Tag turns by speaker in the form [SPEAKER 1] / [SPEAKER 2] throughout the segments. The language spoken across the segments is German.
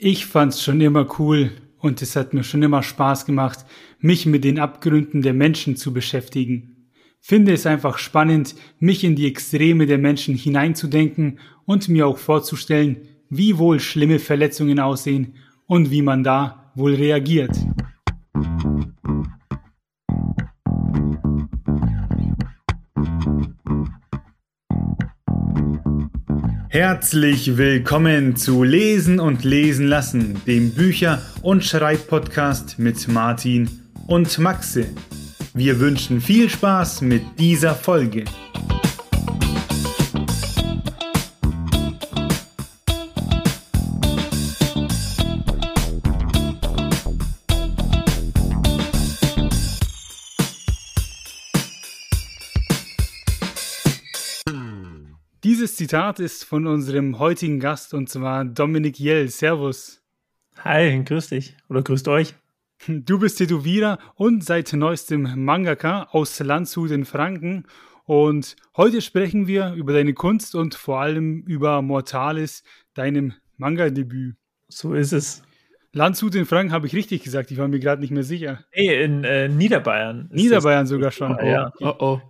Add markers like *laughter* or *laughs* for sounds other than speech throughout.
[SPEAKER 1] Ich fand's schon immer cool und es hat mir schon immer Spaß gemacht, mich mit den Abgründen der Menschen zu beschäftigen. Finde es einfach spannend, mich in die Extreme der Menschen hineinzudenken und mir auch vorzustellen, wie wohl schlimme Verletzungen aussehen und wie man da wohl reagiert. Herzlich willkommen zu Lesen und Lesen lassen, dem Bücher- und Schreibpodcast mit Martin und Maxe. Wir wünschen viel Spaß mit dieser Folge. Zitat ist von unserem heutigen Gast und zwar Dominik Jell. Servus.
[SPEAKER 2] Hi, grüß dich oder grüßt euch.
[SPEAKER 1] Du bist Tätowierer und seit neuestem Mangaka aus Landshut in Franken. Und heute sprechen wir über deine Kunst und vor allem über Mortalis, deinem Manga-Debüt.
[SPEAKER 2] So ist es.
[SPEAKER 1] Landshut in Franken habe ich richtig gesagt, ich war mir gerade nicht mehr sicher.
[SPEAKER 2] Nee, in äh, Niederbayern.
[SPEAKER 1] Niederbayern sogar schon.
[SPEAKER 2] Oh, ja. oh, oh.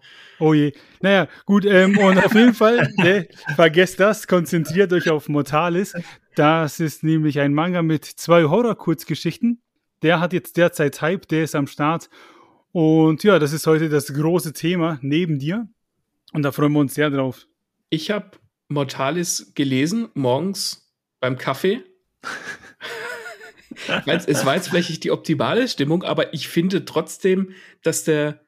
[SPEAKER 1] Oh je. Naja, gut, ähm, und auf jeden Fall, *laughs* ne, vergesst das, konzentriert euch auf Mortalis. Das ist nämlich ein Manga mit zwei Horror-Kurzgeschichten. Der hat jetzt derzeit Hype, der ist am Start. Und ja, das ist heute das große Thema neben dir. Und da freuen wir uns sehr drauf.
[SPEAKER 3] Ich habe Mortalis gelesen, morgens beim Kaffee. *laughs* es war jetzt vielleicht nicht die optimale Stimmung, aber ich finde trotzdem, dass der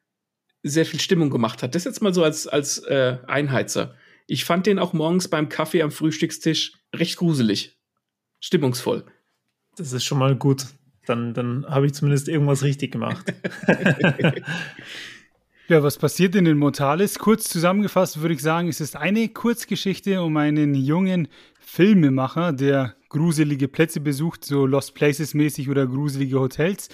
[SPEAKER 3] sehr viel Stimmung gemacht hat. Das jetzt mal so als, als äh, Einheizer. Ich fand den auch morgens beim Kaffee am Frühstückstisch recht gruselig. Stimmungsvoll.
[SPEAKER 2] Das ist schon mal gut. Dann, dann habe ich zumindest irgendwas richtig gemacht. *laughs*
[SPEAKER 1] ja, was passiert in den Mortales? Kurz zusammengefasst würde ich sagen, es ist eine Kurzgeschichte um einen jungen Filmemacher, der gruselige Plätze besucht, so Lost Places mäßig oder gruselige Hotels.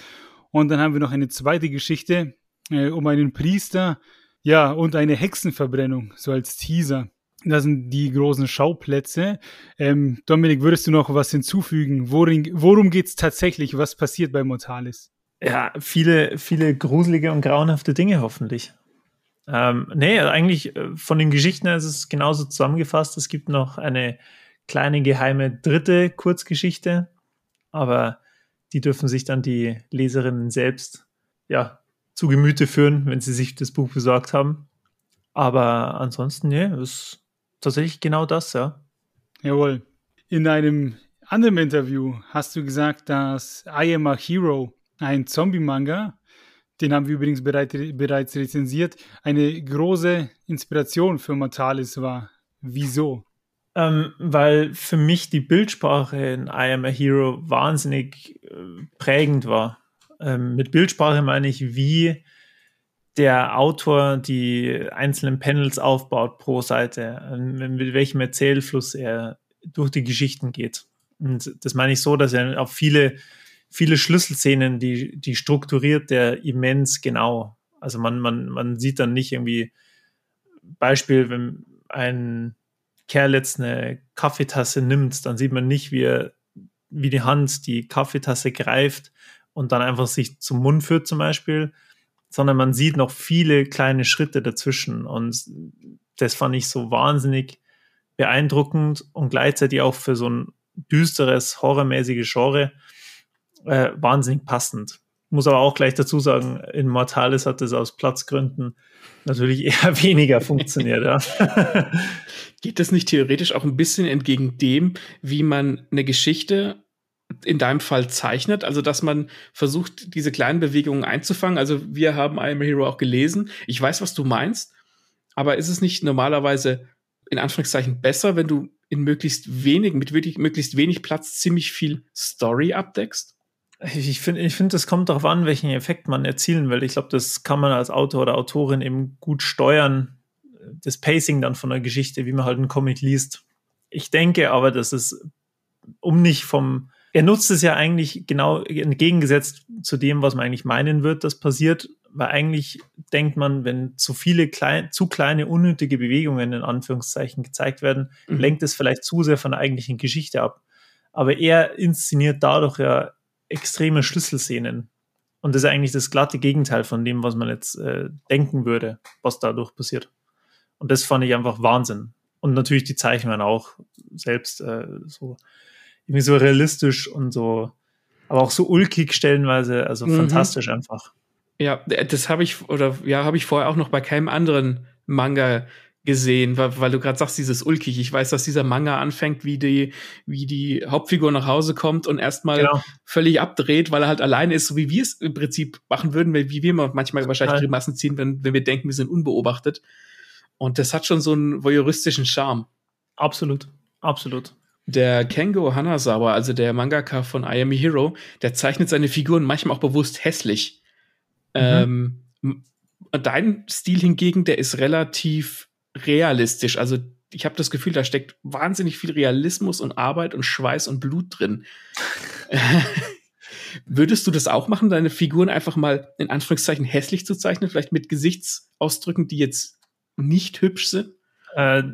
[SPEAKER 1] Und dann haben wir noch eine zweite Geschichte, äh, um einen Priester, ja, und eine Hexenverbrennung, so als Teaser. Das sind die großen Schauplätze. Ähm, Dominik, würdest du noch was hinzufügen? Worin, worum geht es tatsächlich? Was passiert bei Mortalis?
[SPEAKER 2] Ja, viele, viele gruselige und grauenhafte Dinge hoffentlich. Ähm, nee, also eigentlich äh, von den Geschichten her ist es genauso zusammengefasst. Es gibt noch eine kleine geheime dritte Kurzgeschichte, aber die dürfen sich dann die Leserinnen selbst ja, zu Gemüte führen, wenn sie sich das Buch besorgt haben. Aber ansonsten, nee, ist tatsächlich genau das, ja.
[SPEAKER 1] Jawohl. In einem anderen Interview hast du gesagt, dass I Am a Hero, ein Zombie-Manga, den haben wir übrigens bereit, bereits rezensiert, eine große Inspiration für Mortalis war. Wieso?
[SPEAKER 2] Ähm, weil für mich die Bildsprache in I Am a Hero wahnsinnig äh, prägend war. Ähm, mit Bildsprache meine ich, wie der Autor die einzelnen Panels aufbaut pro Seite, ähm, mit welchem Erzählfluss er durch die Geschichten geht. Und das meine ich so, dass er auf viele, viele Schlüsselszenen, die, die strukturiert der immens genau. Also man, man, man sieht dann nicht irgendwie, Beispiel, wenn ein Kerl jetzt eine Kaffeetasse nimmt, dann sieht man nicht, wie er, wie die Hand die Kaffeetasse greift und dann einfach sich zum Mund führt zum Beispiel, sondern man sieht noch viele kleine Schritte dazwischen und das fand ich so wahnsinnig beeindruckend und gleichzeitig auch für so ein düsteres, horrormäßiges Genre äh, wahnsinnig passend. Muss aber auch gleich dazu sagen, in Mortalis hat es aus Platzgründen natürlich *laughs* eher weniger funktioniert. ja. *laughs*
[SPEAKER 3] Geht das nicht theoretisch auch ein bisschen entgegen dem, wie man eine Geschichte in deinem Fall zeichnet, also dass man versucht, diese kleinen Bewegungen einzufangen. Also wir haben I Am a Hero auch gelesen. Ich weiß, was du meinst, aber ist es nicht normalerweise in Anführungszeichen besser, wenn du in möglichst wenig, mit wirklich möglichst wenig Platz ziemlich viel Story abdeckst?
[SPEAKER 2] Ich finde, ich finde, das kommt darauf an, welchen Effekt man erzielen will. Ich glaube, das kann man als Autor oder Autorin eben gut steuern, das Pacing dann von der Geschichte, wie man halt einen Comic liest. Ich denke aber, dass es, um nicht vom er nutzt es ja eigentlich genau entgegengesetzt zu dem, was man eigentlich meinen wird, das passiert, weil eigentlich denkt man, wenn zu viele klein, zu kleine unnötige Bewegungen in Anführungszeichen gezeigt werden, mhm. lenkt es vielleicht zu sehr von der eigentlichen Geschichte ab. aber er inszeniert dadurch ja extreme Schlüsselszenen. Und das ist eigentlich das glatte Gegenteil von dem, was man jetzt äh, denken würde, was dadurch passiert. Und das fand ich einfach Wahnsinn. Und natürlich die Zeichnungen auch selbst äh, so irgendwie so realistisch und so, aber auch so ulkig stellenweise, also mhm. fantastisch einfach.
[SPEAKER 3] Ja, das habe ich oder ja, habe ich vorher auch noch bei keinem anderen Manga gesehen, weil, weil du gerade sagst, dieses ulkig. Ich weiß, dass dieser Manga anfängt, wie die, wie die Hauptfigur nach Hause kommt und erstmal genau. völlig abdreht, weil er halt alleine ist, so wie wir es im Prinzip machen würden, wie wir manchmal wahrscheinlich Grimassen ziehen, wenn, wenn wir denken, wir sind unbeobachtet. Und das hat schon so einen voyeuristischen Charme.
[SPEAKER 2] Absolut, absolut.
[SPEAKER 3] Der Kengo Hanazawa, also der Mangaka von I Am a Hero, der zeichnet seine Figuren manchmal auch bewusst hässlich. Mhm. Ähm, dein Stil hingegen, der ist relativ realistisch. Also ich habe das Gefühl, da steckt wahnsinnig viel Realismus und Arbeit und Schweiß und Blut drin. *laughs* Würdest du das auch machen, deine Figuren einfach mal in Anführungszeichen hässlich zu zeichnen, vielleicht mit Gesichtsausdrücken, die jetzt nicht hübsch sind?
[SPEAKER 2] Äh,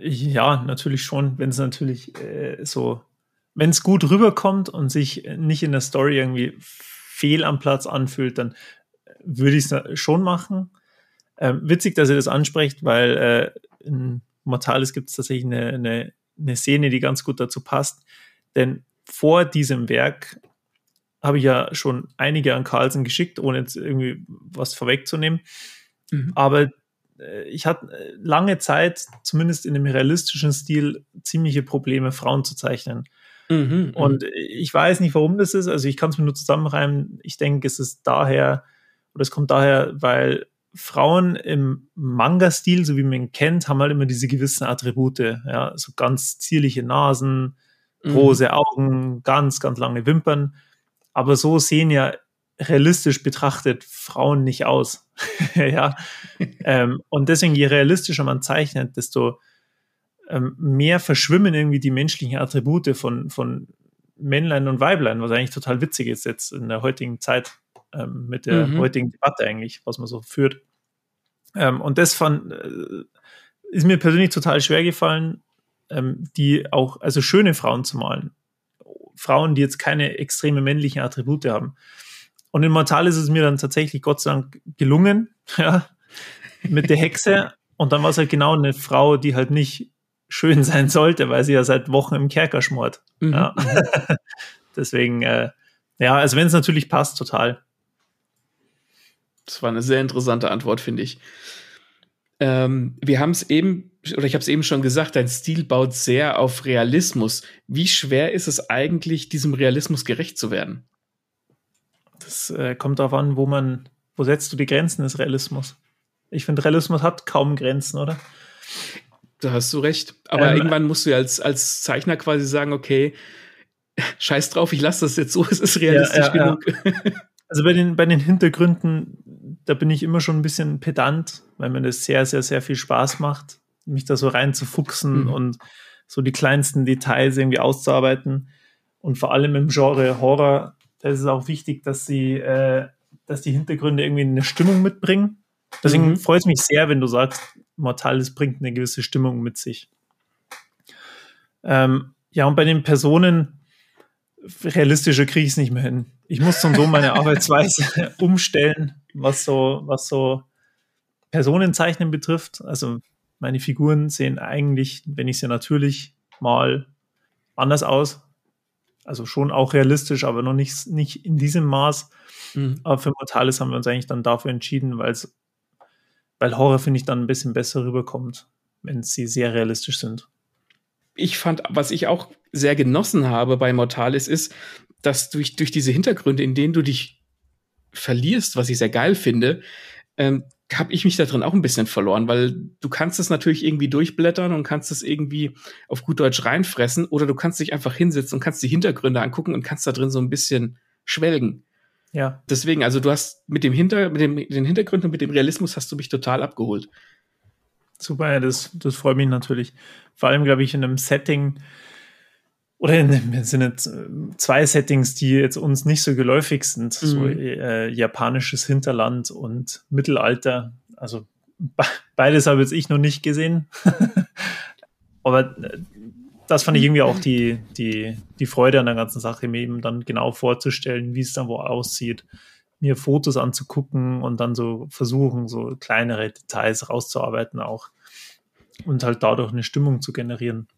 [SPEAKER 2] ja, natürlich schon, wenn es natürlich äh, so, wenn es gut rüberkommt und sich nicht in der Story irgendwie fehl am Platz anfühlt, dann würde ich es schon machen. Ähm, witzig, dass ihr das ansprecht, weil äh, in Mortalis gibt es tatsächlich eine, eine, eine Szene, die ganz gut dazu passt. Denn vor diesem Werk habe ich ja schon einige an Carlsen geschickt, ohne jetzt irgendwie was vorwegzunehmen. Mhm. Aber äh, ich hatte äh, lange Zeit, zumindest in dem realistischen Stil, ziemliche Probleme, Frauen zu zeichnen. Mhm, mhm. und ich weiß nicht, warum das ist. Also ich kann es mir nur zusammenreimen. Ich denke, es ist daher, oder es kommt daher, weil Frauen im Manga-Stil, so wie man ihn kennt, haben halt immer diese gewissen Attribute. Ja, so ganz zierliche Nasen, mhm. große mhm. Augen, ganz, ganz lange Wimpern. Aber so sehen ja realistisch betrachtet Frauen nicht aus. *laughs* ja. ähm, und deswegen, je realistischer man zeichnet, desto ähm, mehr verschwimmen irgendwie die menschlichen Attribute von, von Männlein und Weiblein, was eigentlich total witzig ist jetzt in der heutigen Zeit ähm, mit der mhm. heutigen Debatte eigentlich, was man so führt. Ähm, und das fand, äh, ist mir persönlich total schwer gefallen, ähm, die auch, also schöne Frauen zu malen. Frauen, die jetzt keine extreme männlichen Attribute haben. Und in Mortal ist es mir dann tatsächlich Gott sei Dank gelungen, *laughs* ja, mit der Hexe. Und dann war es halt genau eine Frau, die halt nicht schön *laughs* sein sollte, weil sie ja seit Wochen im Kerker schmort. Mhm. Ja. *laughs* Deswegen, äh, ja, also wenn es natürlich passt, total.
[SPEAKER 3] Das war eine sehr interessante Antwort, finde ich. Ähm, wir haben es eben, oder ich habe es eben schon gesagt, dein Stil baut sehr auf Realismus. Wie schwer ist es eigentlich, diesem Realismus gerecht zu werden?
[SPEAKER 2] Das äh, kommt darauf an, wo man, wo setzt du die Grenzen des Realismus? Ich finde, Realismus hat kaum Grenzen, oder?
[SPEAKER 3] Da hast du recht. Aber ähm, irgendwann musst du ja als, als Zeichner quasi sagen, okay, scheiß drauf, ich lasse das jetzt so, *laughs* es ist realistisch ja, ja, genug. Ja. *laughs*
[SPEAKER 2] Also bei den, bei den Hintergründen, da bin ich immer schon ein bisschen pedant, weil mir das sehr, sehr, sehr viel Spaß macht, mich da so reinzufuchsen mhm. und so die kleinsten Details irgendwie auszuarbeiten. Und vor allem im Genre Horror, da ist es auch wichtig, dass sie, äh, dass die Hintergründe irgendwie eine Stimmung mitbringen. Deswegen mhm. freut es mich sehr, wenn du sagst, Mortalis bringt eine gewisse Stimmung mit sich. Ähm, ja, und bei den Personen, realistischer kriege ich es nicht mehr hin. Ich muss so meine Arbeitsweise *laughs* umstellen, was so, was so Personenzeichnen betrifft. Also meine Figuren sehen eigentlich, wenn ich sie natürlich mal anders aus. Also schon auch realistisch, aber noch nicht, nicht in diesem Maß. Mhm. Aber für Mortalis haben wir uns eigentlich dann dafür entschieden, weil es, weil Horror, finde ich, dann ein bisschen besser rüberkommt, wenn sie sehr realistisch sind
[SPEAKER 3] ich fand, was ich auch sehr genossen habe bei Mortalis ist, dass durch, durch diese Hintergründe, in denen du dich verlierst, was ich sehr geil finde, ähm, habe ich mich da drin auch ein bisschen verloren, weil du kannst es natürlich irgendwie durchblättern und kannst es irgendwie auf gut Deutsch reinfressen oder du kannst dich einfach hinsetzen und kannst die Hintergründe angucken und kannst da drin so ein bisschen schwelgen. Ja. Deswegen, also du hast mit dem Hinter, mit dem, den Hintergründen und mit dem Realismus hast du mich total abgeholt.
[SPEAKER 2] Super, ja, das, das freut mich natürlich. Vor allem, glaube ich, in einem Setting, oder in, in sind zwei Settings, die jetzt uns nicht so geläufig sind, mhm. so äh, japanisches Hinterland und Mittelalter. Also beides habe jetzt ich noch nicht gesehen. *laughs* Aber äh, das fand ich irgendwie auch die, die, die Freude an der ganzen Sache, mir eben dann genau vorzustellen, wie es dann wo aussieht, mir Fotos anzugucken und dann so versuchen, so kleinere Details rauszuarbeiten auch und halt dadurch eine Stimmung zu generieren.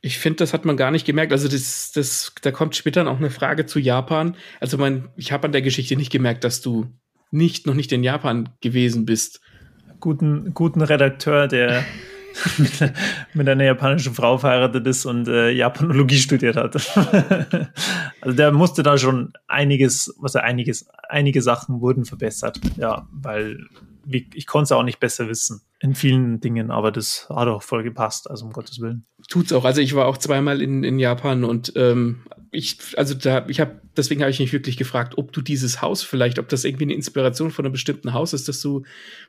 [SPEAKER 3] Ich finde, das hat man gar nicht gemerkt. Also das, das, da kommt später noch eine Frage zu Japan. Also mein, ich habe an der Geschichte nicht gemerkt, dass du nicht noch nicht in Japan gewesen bist.
[SPEAKER 2] Guten, guten Redakteur, der *laughs* mit, einer japanischen Frau verheiratet ist und äh, Japanologie studiert hat. *laughs* also der musste da schon einiges, was er einiges, einige Sachen wurden verbessert. Ja, weil wie, ich konnte es auch nicht besser wissen in vielen Dingen, aber das hat auch voll gepasst, also um Gottes Willen.
[SPEAKER 3] Tut's auch. Also ich war auch zweimal in, in Japan und ähm, ich, also da, ich habe, deswegen habe ich mich wirklich gefragt, ob du dieses Haus vielleicht, ob das irgendwie eine Inspiration von einem bestimmten Haus ist, das du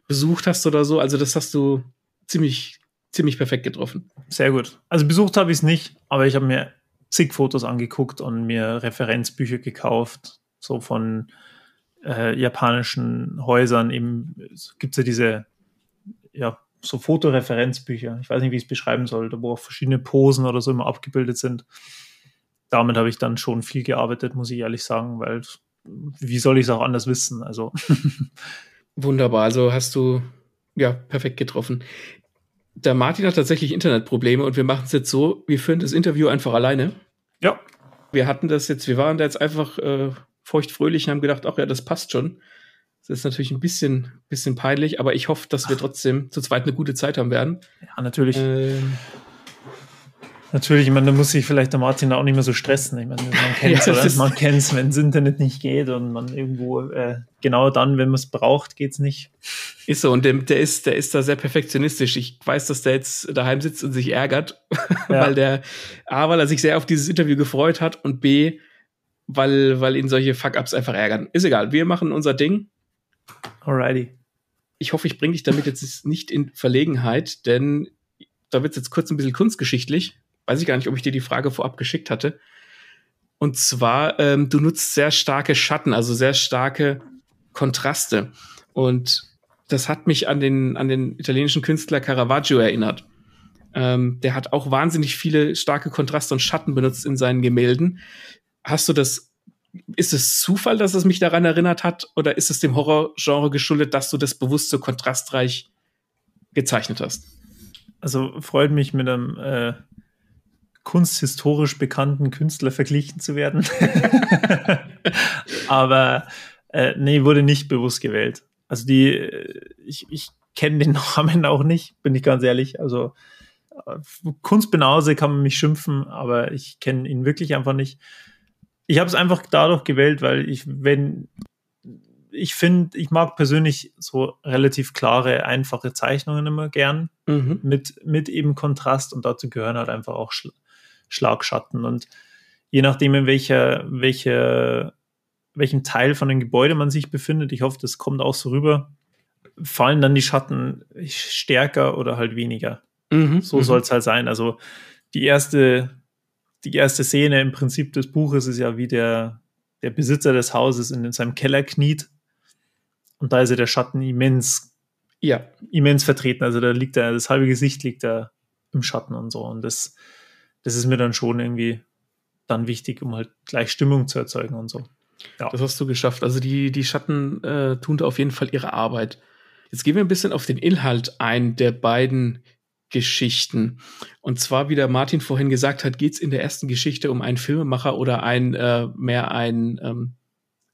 [SPEAKER 3] besucht hast oder so. Also das hast du ziemlich, ziemlich perfekt getroffen.
[SPEAKER 2] Sehr gut. Also besucht habe ich es nicht, aber ich habe mir zig Fotos angeguckt und mir Referenzbücher gekauft, so von äh, japanischen Häusern. Eben gibt es ja diese, ja, so Fotoreferenzbücher. Ich weiß nicht, wie ich es beschreiben soll, wo auch verschiedene Posen oder so immer abgebildet sind. Damit habe ich dann schon viel gearbeitet, muss ich ehrlich sagen, weil wie soll ich es auch anders wissen? Also *laughs*
[SPEAKER 3] wunderbar. Also hast du ja perfekt getroffen. Der Martin hat tatsächlich Internetprobleme und wir machen es jetzt so: Wir führen das Interview einfach alleine.
[SPEAKER 2] Ja.
[SPEAKER 3] Wir hatten das jetzt, wir waren da jetzt einfach äh, feuchtfröhlich und haben gedacht, ach ja, das passt schon. Das ist natürlich ein bisschen, bisschen peinlich, aber ich hoffe, dass wir trotzdem zu zweit eine gute Zeit haben werden.
[SPEAKER 2] Ja, natürlich. Ähm, Natürlich, ich meine, da muss sich vielleicht der Martin auch nicht mehr so stressen. Ich meine, man *laughs* kennt es, ja, Man kennt es, wenn das Internet nicht geht und man irgendwo, äh, genau dann, wenn man es braucht, geht es nicht.
[SPEAKER 3] Ist so, und der, der, ist, der ist da sehr perfektionistisch. Ich weiß, dass der jetzt daheim sitzt und sich ärgert, *laughs* ja. weil der, A, weil er sich sehr auf dieses Interview gefreut hat und B, weil, weil ihn solche Fuck-Ups einfach ärgern. Ist egal, wir machen unser Ding.
[SPEAKER 2] Alrighty.
[SPEAKER 3] Ich hoffe, ich bringe dich damit jetzt nicht in Verlegenheit, denn da wird es jetzt kurz ein bisschen kunstgeschichtlich. Weiß ich gar nicht, ob ich dir die Frage vorab geschickt hatte. Und zwar, ähm, du nutzt sehr starke Schatten, also sehr starke Kontraste. Und das hat mich an den, an den italienischen Künstler Caravaggio erinnert. Ähm, der hat auch wahnsinnig viele starke Kontraste und Schatten benutzt in seinen Gemälden. Hast du das, ist es Zufall, dass es mich daran erinnert hat, oder ist es dem Horrorgenre geschuldet, dass du das bewusst so kontrastreich gezeichnet hast?
[SPEAKER 2] Also freut mich mit einem äh, kunsthistorisch bekannten Künstler verglichen zu werden. *laughs* Aber äh, nee, wurde nicht bewusst gewählt. Also die, äh, ich, ich kenne den *laughs* Namen auch nicht, bin ich ganz ehrlich. Also äh, Kunstbenause kann man mich schimpfen, aber ich kenne ihn wirklich einfach nicht. Ich habe es einfach dadurch gewählt, weil ich, wenn ich finde, ich mag persönlich so relativ klare, einfache Zeichnungen immer gern mhm. mit, mit eben Kontrast und dazu gehören halt einfach auch Schla Schlagschatten. Und je nachdem, in welcher, welcher, welchem Teil von dem Gebäude man sich befindet, ich hoffe, das kommt auch so rüber, fallen dann die Schatten stärker oder halt weniger. Mhm, so mhm. soll es halt sein. Also die erste, die erste Szene im Prinzip des Buches ist ja, wie der, der Besitzer des Hauses in seinem Keller kniet. Und da ist ja der Schatten immens, ja, immens vertreten. Also da liegt er, das halbe Gesicht liegt da im Schatten und so. Und das, das ist mir dann schon irgendwie dann wichtig, um halt gleich Stimmung zu erzeugen und so.
[SPEAKER 3] Ja. Das hast du geschafft. Also die, die Schatten äh, tun da auf jeden Fall ihre Arbeit. Jetzt gehen wir ein bisschen auf den Inhalt ein der beiden Geschichten. Und zwar, wie der Martin vorhin gesagt hat, geht es in der ersten Geschichte um einen Filmemacher oder ein äh, mehr ein ähm,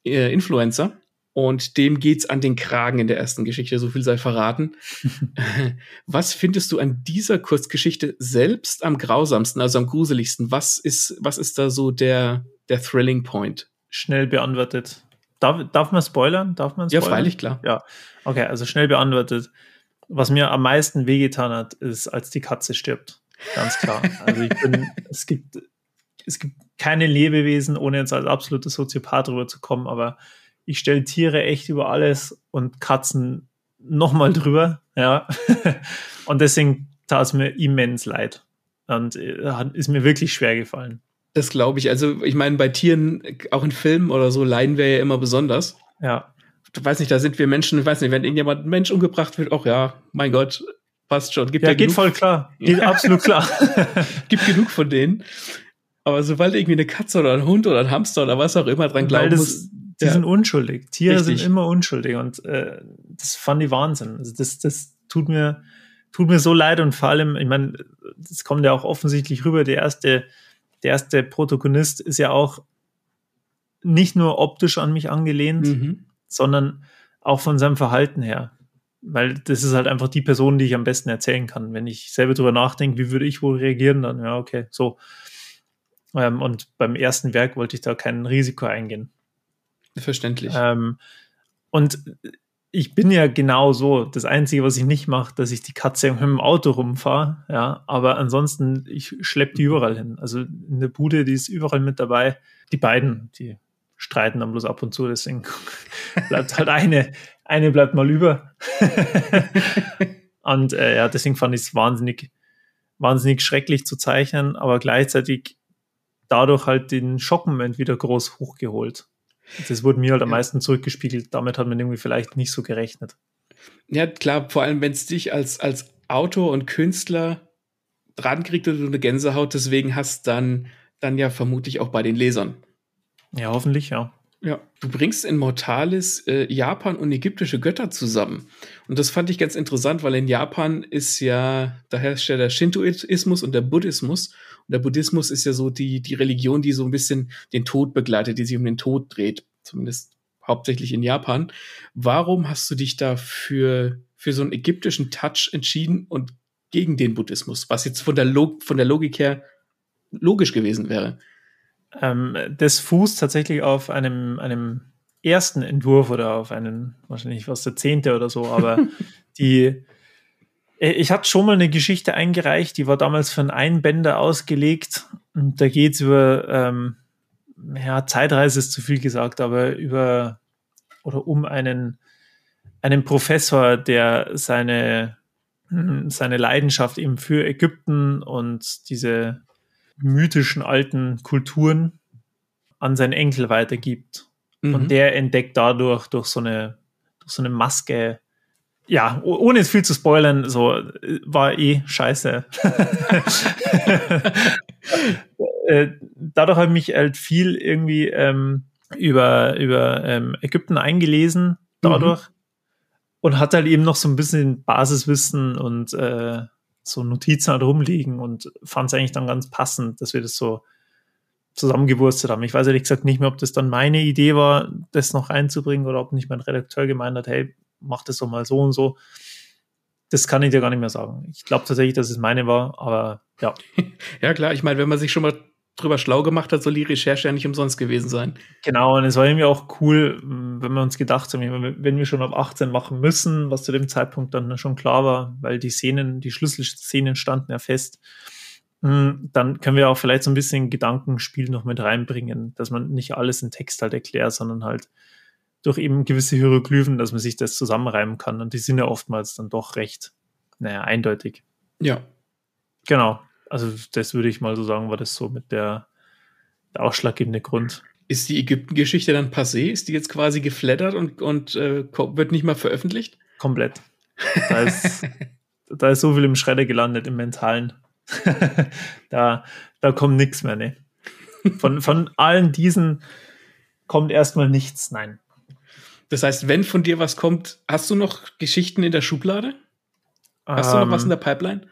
[SPEAKER 3] äh, Influencer. Und dem geht's an den Kragen in der ersten Geschichte, so viel sei verraten. *laughs* was findest du an dieser Kurzgeschichte selbst am grausamsten, also am gruseligsten? Was ist, was ist da so der, der Thrilling Point?
[SPEAKER 2] Schnell beantwortet. Darf, darf man spoilern? Darf man
[SPEAKER 3] spoilern? Ja, freilich, klar.
[SPEAKER 2] Ja. Okay, also schnell beantwortet. Was mir am meisten wehgetan hat, ist, als die Katze stirbt. Ganz klar. Also ich bin, *laughs* es gibt, es gibt keine Lebewesen, ohne jetzt als absoluter Soziopath drüber zu kommen, aber ich stelle Tiere echt über alles und Katzen nochmal drüber, ja. *laughs* und deswegen tat es mir immens leid. Und äh, ist mir wirklich schwer gefallen.
[SPEAKER 3] Das glaube ich. Also, ich meine, bei Tieren, auch in Filmen oder so, leiden wir ja immer besonders.
[SPEAKER 2] Ja.
[SPEAKER 3] Ich weiß nicht, da sind wir Menschen, ich weiß nicht, wenn irgendjemand ein Mensch umgebracht wird, auch ja, mein Gott, passt schon.
[SPEAKER 2] Gibt ja, geht voll klar. Geht *laughs* absolut klar. *laughs*
[SPEAKER 3] Gibt genug von denen. Aber sobald irgendwie eine Katze oder ein Hund oder ein Hamster oder was auch immer dran glauben
[SPEAKER 2] das,
[SPEAKER 3] muss.
[SPEAKER 2] Die ja. sind unschuldig. Tiere Richtig. sind immer unschuldig und äh, das fand ich Wahnsinn. Also das, das tut mir, tut mir so leid und vor allem, ich meine, das kommt ja auch offensichtlich rüber. Der erste, der erste Protagonist ist ja auch nicht nur optisch an mich angelehnt, mhm. Sondern auch von seinem Verhalten her. Weil das ist halt einfach die Person, die ich am besten erzählen kann. Wenn ich selber drüber nachdenke, wie würde ich wohl reagieren, dann ja, okay, so. Ähm, und beim ersten Werk wollte ich da kein Risiko eingehen.
[SPEAKER 3] Verständlich.
[SPEAKER 2] Ähm, und ich bin ja genau so. Das Einzige, was ich nicht mache, dass ich die Katze mit dem Auto rumfahre. Ja, aber ansonsten, ich schleppe die überall hin. Also in der Bude, die ist überall mit dabei. Die beiden, die streiten dann bloß ab und zu, deswegen *laughs* bleibt halt eine, eine bleibt mal über. *laughs* und äh, ja, deswegen fand ich es wahnsinnig, wahnsinnig schrecklich zu zeichnen, aber gleichzeitig dadurch halt den Schockmoment wieder groß hochgeholt. Das wurde mir halt am meisten zurückgespiegelt. Damit hat man irgendwie vielleicht nicht so gerechnet.
[SPEAKER 3] Ja, klar, vor allem, wenn es dich als, als Autor und Künstler dran kriegt und du eine Gänsehaut deswegen hast, dann, dann ja vermutlich auch bei den Lesern.
[SPEAKER 2] Ja, hoffentlich, ja.
[SPEAKER 3] Ja, du bringst in Mortalis äh, Japan und ägyptische Götter zusammen. Und das fand ich ganz interessant, weil in Japan ist ja, da herrscht ja der Shintoismus und der Buddhismus. Und der Buddhismus ist ja so die, die Religion, die so ein bisschen den Tod begleitet, die sich um den Tod dreht. Zumindest hauptsächlich in Japan. Warum hast du dich da für, für so einen ägyptischen Touch entschieden und gegen den Buddhismus? Was jetzt von der, Log von der Logik her logisch gewesen wäre.
[SPEAKER 2] Ähm, das fußt tatsächlich auf einem, einem ersten Entwurf oder auf einen, wahrscheinlich was der zehnte oder so, aber *laughs* die, äh, ich hatte schon mal eine Geschichte eingereicht, die war damals für einen Einbänder ausgelegt und da geht es über, ähm, ja, Zeitreise ist zu viel gesagt, aber über oder um einen, einen Professor, der seine, hm, seine Leidenschaft eben für Ägypten und diese mythischen alten Kulturen an seinen Enkel weitergibt. Mhm. Und der entdeckt dadurch durch so eine, durch so eine Maske, ja, ohne es viel zu spoilern, so war eh scheiße. *laughs* Äh, dadurch habe ich mich halt viel irgendwie ähm, über, über ähm, Ägypten eingelesen, dadurch. Mhm. Und hat halt eben noch so ein bisschen Basiswissen und äh, so Notizen halt rumliegen und fand es eigentlich dann ganz passend, dass wir das so zusammengewurstet haben. Ich weiß ehrlich gesagt nicht mehr, ob das dann meine Idee war, das noch reinzubringen oder ob nicht mein Redakteur gemeint hat, hey, mach das doch mal so und so. Das kann ich dir gar nicht mehr sagen. Ich glaube tatsächlich, dass es meine war, aber ja. *laughs*
[SPEAKER 3] ja, klar. Ich meine, wenn man sich schon mal drüber schlau gemacht hat, soll die Recherche ja nicht umsonst gewesen sein.
[SPEAKER 2] Genau, und es war irgendwie auch cool, wenn wir uns gedacht haben, wenn wir schon ab 18 machen müssen, was zu dem Zeitpunkt dann schon klar war, weil die Szenen, die Schlüsselszenen standen ja fest, hm, dann können wir auch vielleicht so ein bisschen Gedankenspiel noch mit reinbringen, dass man nicht alles in Text halt erklärt, sondern halt durch eben gewisse Hieroglyphen, dass man sich das zusammenreimen kann. Und die sind ja oftmals dann doch recht, naja, eindeutig.
[SPEAKER 3] Ja.
[SPEAKER 2] Genau also das würde ich mal so sagen, war das so mit der, der ausschlaggebende Grund.
[SPEAKER 3] Ist die Ägypten-Geschichte dann passé? Ist die jetzt quasi geflattert und, und äh, wird nicht mal veröffentlicht?
[SPEAKER 2] Komplett. Da ist, *laughs* da ist so viel im Schredder gelandet, im Mentalen. *laughs* da, da kommt nichts mehr, ne? Von, von allen diesen kommt erstmal nichts, nein.
[SPEAKER 3] Das heißt, wenn von dir was kommt, hast du noch Geschichten in der Schublade? Hast ähm, du noch was in der Pipeline?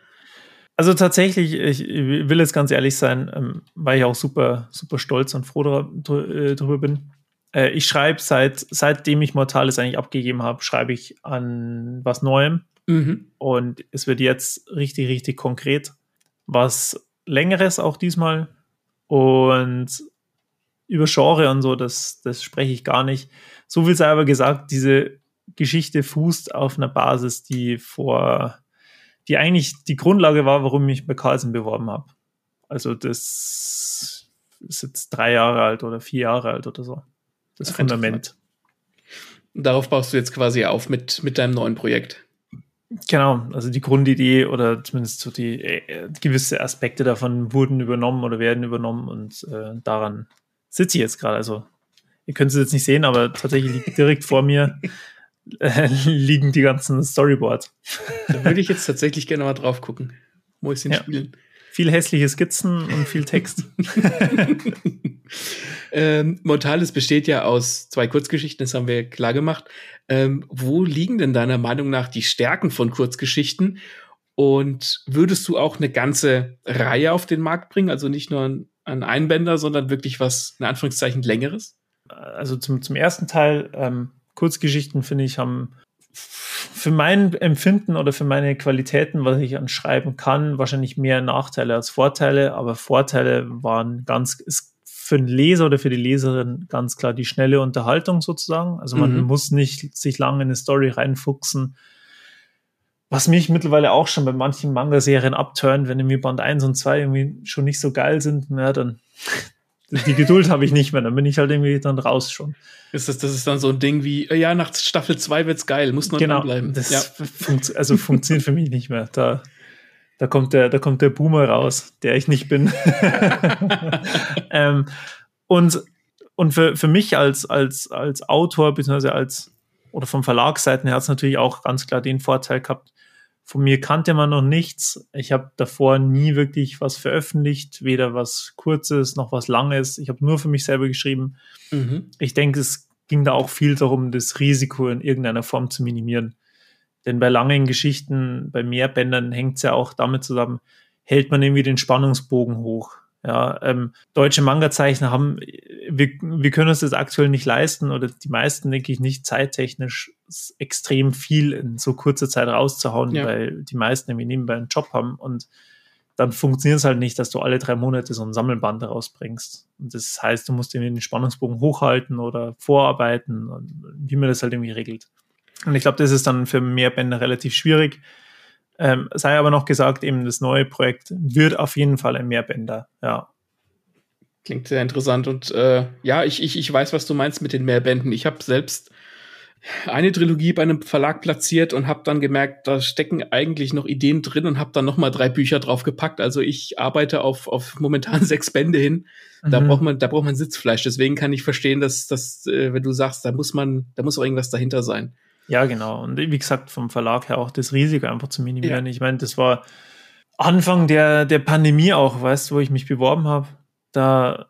[SPEAKER 2] Also tatsächlich, ich will jetzt ganz ehrlich sein, ähm, weil ich auch super, super stolz und froh äh, darüber bin. Äh, ich schreibe seit, seitdem ich Mortalis eigentlich abgegeben habe, schreibe ich an was Neuem. Mhm. Und es wird jetzt richtig, richtig konkret. Was Längeres auch diesmal. Und über Genre und so, das, das spreche ich gar nicht. So viel sei aber gesagt, diese Geschichte fußt auf einer Basis, die vor die eigentlich die Grundlage war, warum ich mich bei Carlsen beworben habe. Also das ist jetzt drei Jahre alt oder vier Jahre alt oder so. Das Ach, Fundament.
[SPEAKER 3] Darauf baust du jetzt quasi auf mit, mit deinem neuen Projekt.
[SPEAKER 2] Genau, also die Grundidee oder zumindest so die äh, gewisse Aspekte davon wurden übernommen oder werden übernommen und äh, daran sitze ich jetzt gerade. Also ihr könnt es jetzt nicht sehen, aber tatsächlich liegt direkt vor mir *laughs* äh, *laughs* liegen die ganzen Storyboards.
[SPEAKER 3] Da würde ich jetzt tatsächlich gerne mal drauf gucken. Mäuschen ja. spielen.
[SPEAKER 2] Viel hässliche Skizzen und viel Text. *laughs*
[SPEAKER 3] ähm, Mortalis besteht ja aus zwei Kurzgeschichten, das haben wir klar gemacht. Ähm, wo liegen denn deiner Meinung nach die Stärken von Kurzgeschichten? Und würdest du auch eine ganze Reihe auf den Markt bringen? Also nicht nur ein, ein Einbänder, sondern wirklich was, in Anführungszeichen, längeres?
[SPEAKER 2] Also zum, zum ersten Teil, ähm, Kurzgeschichten, finde ich, haben für mein Empfinden oder für meine Qualitäten, was ich anschreiben kann, wahrscheinlich mehr Nachteile als Vorteile, aber Vorteile waren ganz, ist für den Leser oder für die Leserin ganz klar die schnelle Unterhaltung sozusagen. Also man mhm. muss nicht sich lange in eine Story reinfuchsen. Was mich mittlerweile auch schon bei manchen Manga-Serien abturnt, wenn irgendwie Band 1 und 2 irgendwie schon nicht so geil sind, ja, dann die Geduld habe ich nicht mehr, dann bin ich halt irgendwie dann raus schon.
[SPEAKER 3] Ist das, das ist dann so ein Ding wie, äh, ja, nach Staffel 2 wird's geil, muss noch
[SPEAKER 2] genau, bleiben. Das ja. funkt, also funktioniert für mich nicht mehr. Da, da kommt der, da kommt der Boomer raus, der ich nicht bin. *laughs* ähm, und, und für, für mich als, als, als Autor, beziehungsweise als, oder vom Verlagsseiten her hat es natürlich auch ganz klar den Vorteil gehabt, von mir kannte man noch nichts. Ich habe davor nie wirklich was veröffentlicht, weder was Kurzes noch was Langes. Ich habe nur für mich selber geschrieben. Mhm. Ich denke, es ging da auch viel darum, das Risiko in irgendeiner Form zu minimieren. Denn bei langen Geschichten, bei Mehrbändern hängt es ja auch damit zusammen, hält man irgendwie den Spannungsbogen hoch. Ja, ähm, deutsche Manga-Zeichner haben, wir, wir können uns das aktuell nicht leisten oder die meisten, denke ich, nicht zeittechnisch extrem viel in so kurzer Zeit rauszuhauen, ja. weil die meisten irgendwie nebenbei einen Job haben und dann funktioniert es halt nicht, dass du alle drei Monate so ein Sammelband rausbringst. Und das heißt, du musst irgendwie den Spannungsbogen hochhalten oder vorarbeiten und wie man das halt irgendwie regelt. Und ich glaube, das ist dann für mehr Bände relativ schwierig. Ähm, sei aber noch gesagt, eben das neue Projekt wird auf jeden Fall ein Mehrbänder, ja.
[SPEAKER 3] Klingt sehr interessant und äh, ja, ich, ich, ich weiß, was du meinst mit den Mehrbänden. Ich habe selbst eine Trilogie bei einem Verlag platziert und habe dann gemerkt, da stecken eigentlich noch Ideen drin und habe dann noch mal drei Bücher drauf gepackt. Also ich arbeite auf, auf momentan *laughs* sechs Bände hin. Da mhm. braucht man, da braucht man Sitzfleisch. Deswegen kann ich verstehen, dass, dass äh, wenn du sagst, da muss man, da muss auch irgendwas dahinter sein.
[SPEAKER 2] Ja, genau. Und wie gesagt, vom Verlag her auch das Risiko einfach zu minimieren. Ja. Ich meine, das war Anfang der, der Pandemie auch, weißt du, wo ich mich beworben habe. Da,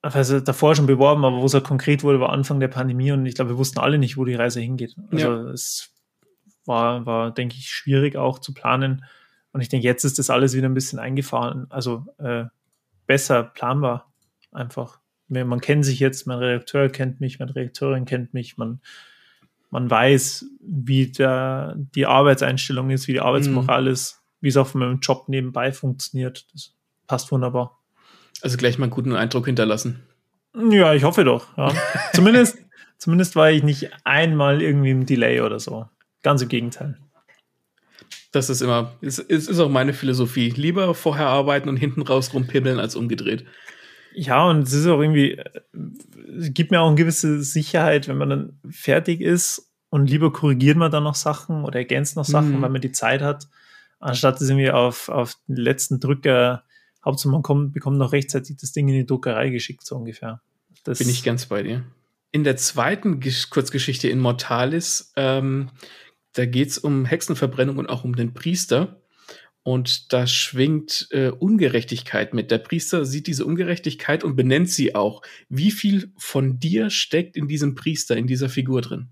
[SPEAKER 2] also davor schon beworben, aber wo es ja konkret wurde, war Anfang der Pandemie und ich glaube, wir wussten alle nicht, wo die Reise hingeht. Also ja. es war, war, denke ich, schwierig auch zu planen. Und ich denke, jetzt ist das alles wieder ein bisschen eingefahren. Also äh, besser planbar einfach. Man kennt sich jetzt, mein Redakteur kennt mich, meine Redakteurin kennt mich, man man weiß, wie der, die Arbeitseinstellung ist, wie die Arbeitsmoral mhm. ist, wie es auch meinem Job nebenbei funktioniert. Das passt wunderbar.
[SPEAKER 3] Also gleich mal einen guten Eindruck hinterlassen.
[SPEAKER 2] Ja, ich hoffe doch. Ja. *laughs* zumindest, zumindest war ich nicht einmal irgendwie im Delay oder so. Ganz im Gegenteil.
[SPEAKER 3] Das ist immer, es ist, ist auch meine Philosophie. Lieber vorher arbeiten und hinten raus rumpimmeln als umgedreht.
[SPEAKER 2] Ja, und es ist auch irgendwie, es gibt mir auch eine gewisse Sicherheit, wenn man dann fertig ist und lieber korrigiert man dann noch Sachen oder ergänzt noch Sachen, mhm. weil man die Zeit hat, anstatt es irgendwie auf, auf den letzten Drücker, Hauptsache man kommt, bekommt noch rechtzeitig das Ding in die Druckerei geschickt, so ungefähr.
[SPEAKER 3] Das Bin ich ganz bei dir. In der zweiten Kurzgeschichte in Mortalis, ähm, da geht es um Hexenverbrennung und auch um den Priester. Und da schwingt äh, Ungerechtigkeit mit. Der Priester sieht diese Ungerechtigkeit und benennt sie auch. Wie viel von dir steckt in diesem Priester, in dieser Figur drin?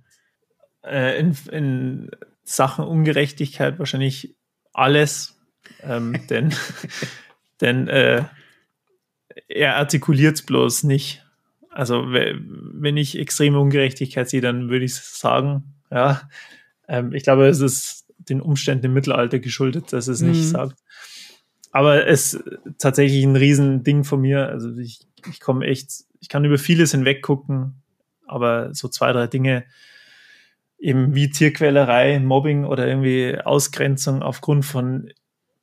[SPEAKER 2] Äh, in, in, Sachen Ungerechtigkeit wahrscheinlich alles. Ähm, *laughs* denn denn äh, er artikuliert es bloß nicht. Also wenn ich extreme Ungerechtigkeit sehe, dann würde ich sagen, ja. Ähm, ich glaube, es ist den Umständen im Mittelalter geschuldet, dass es nicht mhm. sagt. Aber es ist tatsächlich ein Riesending von mir. Also ich, ich komme echt, ich kann über vieles hinweg gucken, aber so zwei, drei Dinge, eben wie Tierquälerei, Mobbing oder irgendwie Ausgrenzung aufgrund von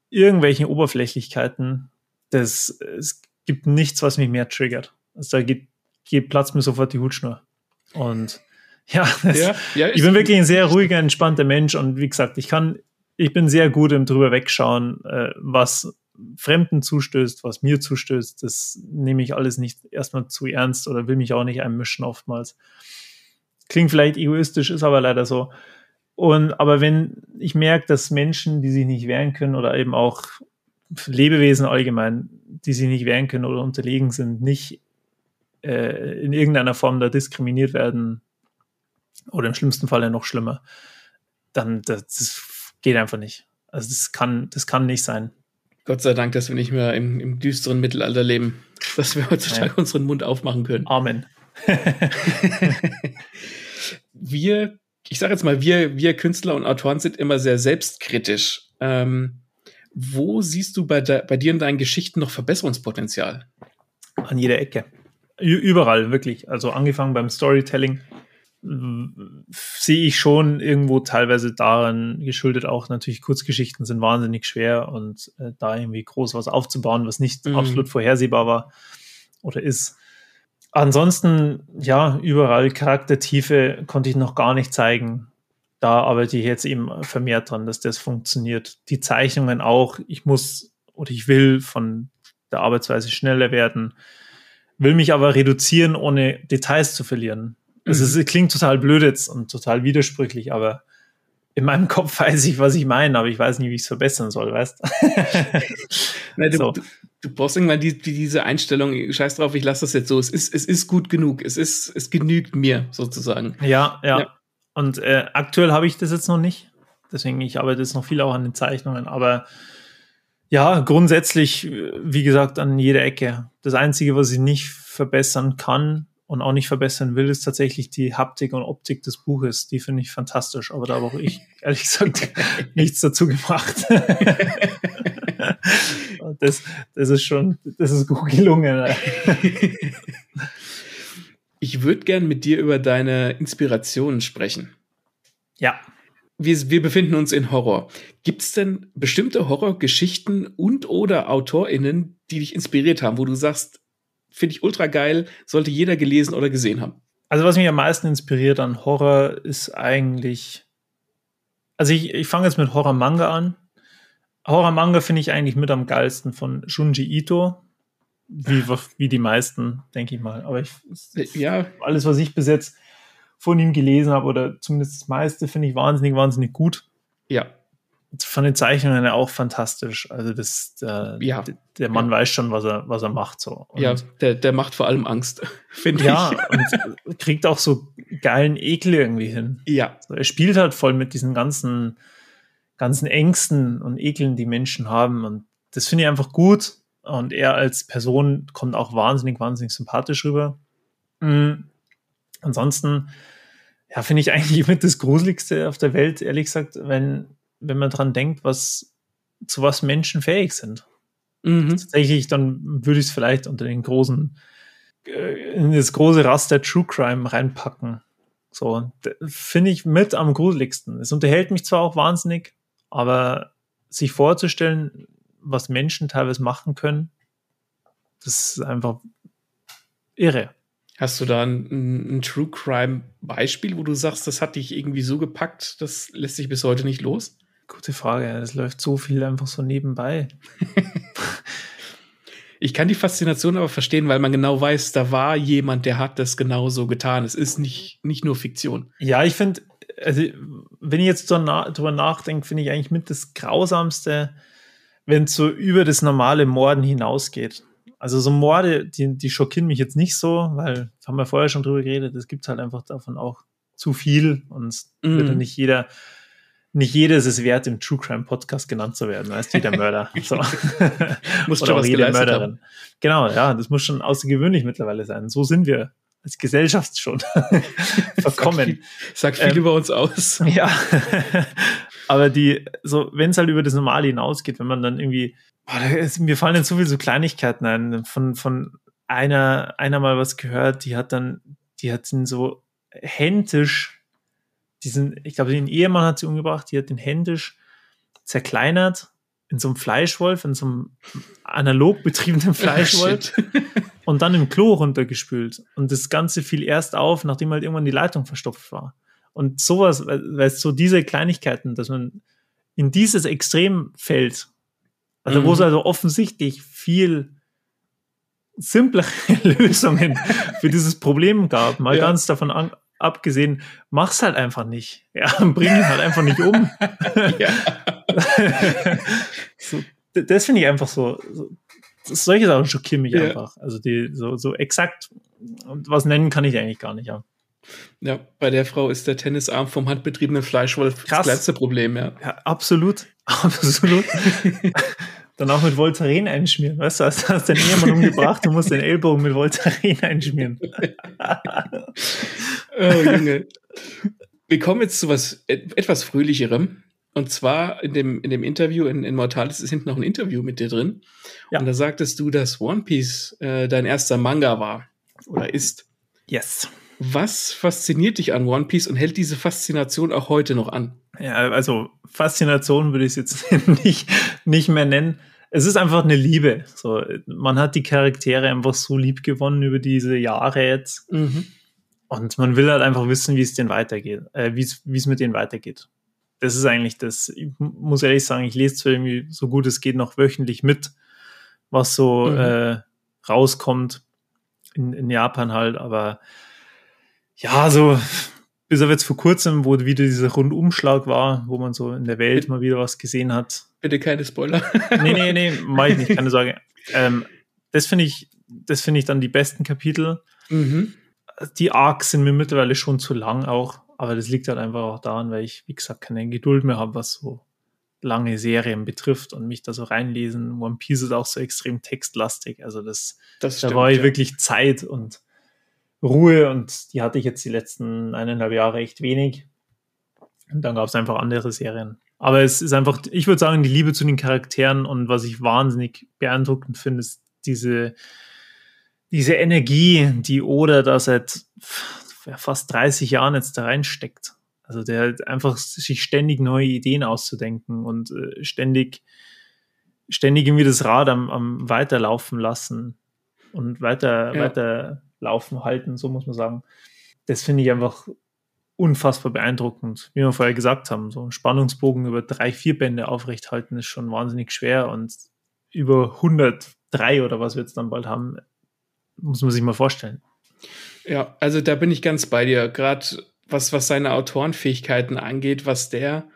[SPEAKER 2] irgendwelchen Oberflächlichkeiten, das, es gibt nichts, was mich mehr triggert. Also da geht, geht Platz mir sofort die Hutschnur. Und ja, ja, ja ich bin wirklich ein sehr ruhiger, entspannter Mensch und wie gesagt, ich kann, ich bin sehr gut im drüber wegschauen, äh, was Fremden zustößt, was mir zustößt. Das nehme ich alles nicht erstmal zu ernst oder will mich auch nicht einmischen oftmals. klingt vielleicht egoistisch, ist aber leider so. Und aber wenn ich merke, dass Menschen, die sich nicht wehren können oder eben auch Lebewesen allgemein, die sich nicht wehren können oder unterlegen sind, nicht äh, in irgendeiner Form da diskriminiert werden oder im schlimmsten Fall ja noch schlimmer, dann das, das geht einfach nicht. Also das kann, das kann nicht sein.
[SPEAKER 3] Gott sei Dank, dass wir nicht mehr im, im düsteren Mittelalter leben, dass wir heutzutage ja. unseren Mund aufmachen können.
[SPEAKER 2] Amen. *laughs* *laughs*
[SPEAKER 3] wir, ich sage jetzt mal, wir, wir Künstler und Autoren sind immer sehr selbstkritisch. Ähm, wo siehst du bei, de, bei dir in deinen Geschichten noch Verbesserungspotenzial?
[SPEAKER 2] An jeder Ecke. Überall, wirklich. Also angefangen beim Storytelling sehe ich schon irgendwo teilweise daran geschuldet, auch natürlich Kurzgeschichten sind wahnsinnig schwer und äh, da irgendwie groß was aufzubauen, was nicht mhm. absolut vorhersehbar war oder ist. Ansonsten, ja, überall Charaktertiefe konnte ich noch gar nicht zeigen da arbeite ich jetzt eben vermehrt dran, dass das funktioniert. Die Zeichnungen auch. Ich muss oder ich will von der Arbeitsweise schneller werden, will mich aber reduzieren, ohne Details zu verlieren. Also mhm. es klingt total blöd jetzt und total widersprüchlich, aber in meinem *laughs* Kopf weiß ich, was ich meine, aber ich weiß nicht, wie ich es verbessern soll, weißt *laughs*
[SPEAKER 3] Nein, du, so. du, du brauchst irgendwann die, die, diese Einstellung, scheiß drauf, ich lasse das jetzt so. Es ist, es ist gut genug, es ist, es genügt mir sozusagen.
[SPEAKER 2] Ja, ja. ja. Und äh, aktuell habe ich das jetzt noch nicht. Deswegen, ich arbeite jetzt noch viel auch an den Zeichnungen. Aber ja, grundsätzlich, wie gesagt, an jeder Ecke. Das Einzige, was ich nicht verbessern kann und auch nicht verbessern will, ist tatsächlich die Haptik und Optik des Buches. Die finde ich fantastisch. Aber da habe auch ich, *laughs* ehrlich gesagt, nichts dazu gemacht. *laughs* das, das ist schon, das ist gut gelungen. *laughs*
[SPEAKER 3] Ich würde gern mit dir über deine Inspirationen sprechen.
[SPEAKER 2] Ja.
[SPEAKER 3] Wir, wir befinden uns in Horror. Gibt es denn bestimmte Horrorgeschichten und oder AutorInnen, die dich inspiriert haben, wo du sagst, finde ich ultra geil, sollte jeder gelesen oder gesehen haben?
[SPEAKER 2] Also, was mich am meisten inspiriert an Horror ist eigentlich. Also, ich, ich fange jetzt mit Horror-Manga an. Horror-Manga finde ich eigentlich mit am geilsten von Shunji Ito wie, wie die meisten, denke ich mal. Aber ich, ja. alles, was ich bis jetzt von ihm gelesen habe, oder zumindest das meiste, finde ich wahnsinnig, wahnsinnig gut.
[SPEAKER 3] Ja.
[SPEAKER 2] Von den Zeichnungen her auch fantastisch. Also das, der, ja. der Mann ja. weiß schon, was er, was er macht. So.
[SPEAKER 3] Und ja, der, der macht vor allem Angst, *laughs*
[SPEAKER 2] finde ja, ich. Ja, und kriegt auch so geilen Ekel irgendwie hin.
[SPEAKER 3] Ja.
[SPEAKER 2] So, er spielt halt voll mit diesen ganzen, ganzen Ängsten und Ekeln, die Menschen haben. Und das finde ich einfach gut. Und er als Person kommt auch wahnsinnig, wahnsinnig sympathisch rüber. Mhm. Ansonsten, ja, finde ich *laughs* eigentlich mit das Gruseligste auf der Welt, ehrlich gesagt, wenn, wenn man dran denkt, was, zu was Menschen fähig sind. Mhm. Tatsächlich, dann würde ich es vielleicht unter den großen, äh, in das große Raster True Crime reinpacken. So, finde ich mit am gruseligsten. Es unterhält mich zwar auch wahnsinnig, aber sich vorzustellen, was Menschen teilweise machen können, das ist einfach irre.
[SPEAKER 3] Hast du da ein, ein, True Crime Beispiel, wo du sagst, das hat dich irgendwie so gepackt, das lässt sich bis heute nicht los?
[SPEAKER 2] Gute Frage. Es läuft so viel einfach so nebenbei. *laughs*
[SPEAKER 3] ich kann die Faszination aber verstehen, weil man genau weiß, da war jemand, der hat das genau so getan. Es ist nicht, nicht nur Fiktion.
[SPEAKER 2] Ja, ich finde, also, wenn ich jetzt drüber nachdenke, finde ich eigentlich mit das Grausamste, wenn es so über das normale Morden hinausgeht. Also so Morde, die, die schockieren mich jetzt nicht so, weil haben wir vorher schon drüber geredet, es gibt halt einfach davon auch zu viel und es mm. wird nicht jeder, nicht jeder ist es wert, im True Crime Podcast genannt zu werden, weißt du, der Mörder. *laughs* so. muss schon was jede Mörderin. Haben. Genau, ja, das muss schon außergewöhnlich mittlerweile sein. So sind wir als Gesellschaft schon *laughs* verkommen.
[SPEAKER 3] Sagt viel, sag viel ähm, über uns aus. *laughs*
[SPEAKER 2] Ja. Aber die, so, wenn es halt über das Normale hinausgeht, wenn man dann irgendwie, boah, ist, mir fallen jetzt so viele so Kleinigkeiten ein, von, von einer, einer mal was gehört, die hat dann, die hat ihn so händisch, diesen, ich glaube, den Ehemann hat sie umgebracht, die hat den händisch zerkleinert in so einem Fleischwolf, in so einem analog betriebenen Fleischwolf und dann im Klo runtergespült. Und das Ganze fiel erst auf, nachdem halt irgendwann die Leitung verstopft war. Und sowas, weil so diese Kleinigkeiten, dass man in dieses Extrem fällt, also mhm. wo es also offensichtlich viel simplere *laughs* Lösungen für dieses Problem gab, mal ja. ganz davon an, abgesehen, mach's halt einfach nicht. Ja, *laughs* bring ihn halt einfach nicht um. *laughs* so, das finde ich einfach so, so solche Sachen schockieren mich ja. einfach. Also die so, so exakt was nennen kann ich eigentlich gar nicht, ja.
[SPEAKER 3] Ja, bei der Frau ist der Tennisarm vom handbetriebenen Fleischwolf Krass. das kleinste Problem, ja.
[SPEAKER 2] Ja, absolut. *laughs* Absolut. Dann auch mit Voltaren einschmieren. Weißt du, hast, hast deinen Ehemann umgebracht, du musst den Ellbogen mit Voltaren einschmieren. *laughs*
[SPEAKER 3] oh, Junge. Wir kommen jetzt zu was etwas Fröhlicherem. Und zwar in dem, in dem Interview in, in Mortalis ist hinten noch ein Interview mit dir drin. Ja. Und da sagtest du, dass One Piece äh, dein erster Manga war oder ist.
[SPEAKER 2] Yes.
[SPEAKER 3] Was fasziniert dich an One Piece und hält diese Faszination auch heute noch an?
[SPEAKER 2] Ja, also Faszination würde ich es jetzt *laughs* nicht, nicht mehr nennen. Es ist einfach eine Liebe. So, man hat die Charaktere einfach so lieb gewonnen über diese Jahre jetzt. Mhm. Und man will halt einfach wissen, wie es denen weitergeht, äh, wie es mit denen weitergeht das ist eigentlich das, ich muss ehrlich sagen, ich lese zwar irgendwie so gut es geht noch wöchentlich mit, was so mhm. äh, rauskommt in, in Japan halt, aber ja, so bis auf jetzt vor kurzem, wo wieder dieser Rundumschlag war, wo man so in der Welt bitte, mal wieder was gesehen hat.
[SPEAKER 3] Bitte keine Spoiler. *laughs*
[SPEAKER 2] nee, nee, nee, mach ich nicht, keine Sorge. Ähm, das finde ich, das finde ich dann die besten Kapitel. Mhm. Die Arcs sind mir mittlerweile schon zu lang auch. Aber das liegt halt einfach auch daran, weil ich, wie gesagt, keine Geduld mehr habe, was so lange Serien betrifft und mich da so reinlesen. One Piece ist auch so extrem textlastig. Also das, das stimmt, da war ich ja. wirklich Zeit und Ruhe und die hatte ich jetzt die letzten eineinhalb Jahre echt wenig. Und dann gab es einfach andere Serien. Aber es ist einfach, ich würde sagen, die Liebe zu den Charakteren und was ich wahnsinnig beeindruckend finde, ist diese, diese Energie, die Oda da seit fast 30 Jahren jetzt da reinsteckt. Also der einfach sich ständig neue Ideen auszudenken und äh, ständig, ständig irgendwie das Rad am, am weiterlaufen lassen und weiter, ja. Weiterlaufen halten, so muss man sagen. Das finde ich einfach unfassbar beeindruckend. Wie wir vorher gesagt haben, so ein Spannungsbogen über drei, vier Bände aufrechthalten ist schon wahnsinnig schwer und über 103 oder was wir jetzt dann bald haben, muss man sich mal vorstellen.
[SPEAKER 3] Ja, also da bin ich ganz bei dir. Gerade was, was seine Autorenfähigkeiten angeht, was der,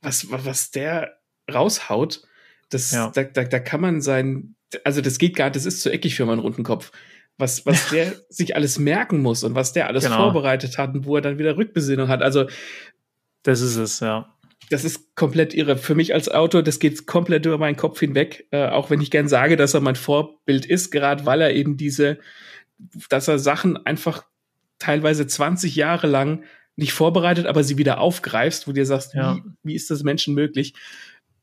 [SPEAKER 3] was, was der raushaut, das, ja. da, da, da kann man sein, also das geht gar, das ist zu eckig für meinen runden Kopf. Was, was *laughs* der sich alles merken muss und was der alles genau. vorbereitet hat und wo er dann wieder Rückbesinnung hat. Also,
[SPEAKER 2] das ist es, ja.
[SPEAKER 3] Das ist komplett irre. Für mich als Autor, das geht komplett über meinen Kopf hinweg. Äh, auch wenn ich gern sage, dass er mein Vorbild ist, gerade weil er eben diese, dass er Sachen einfach teilweise 20 Jahre lang nicht vorbereitet, aber sie wieder aufgreifst, wo dir sagst, ja. wie, wie ist das Menschen möglich?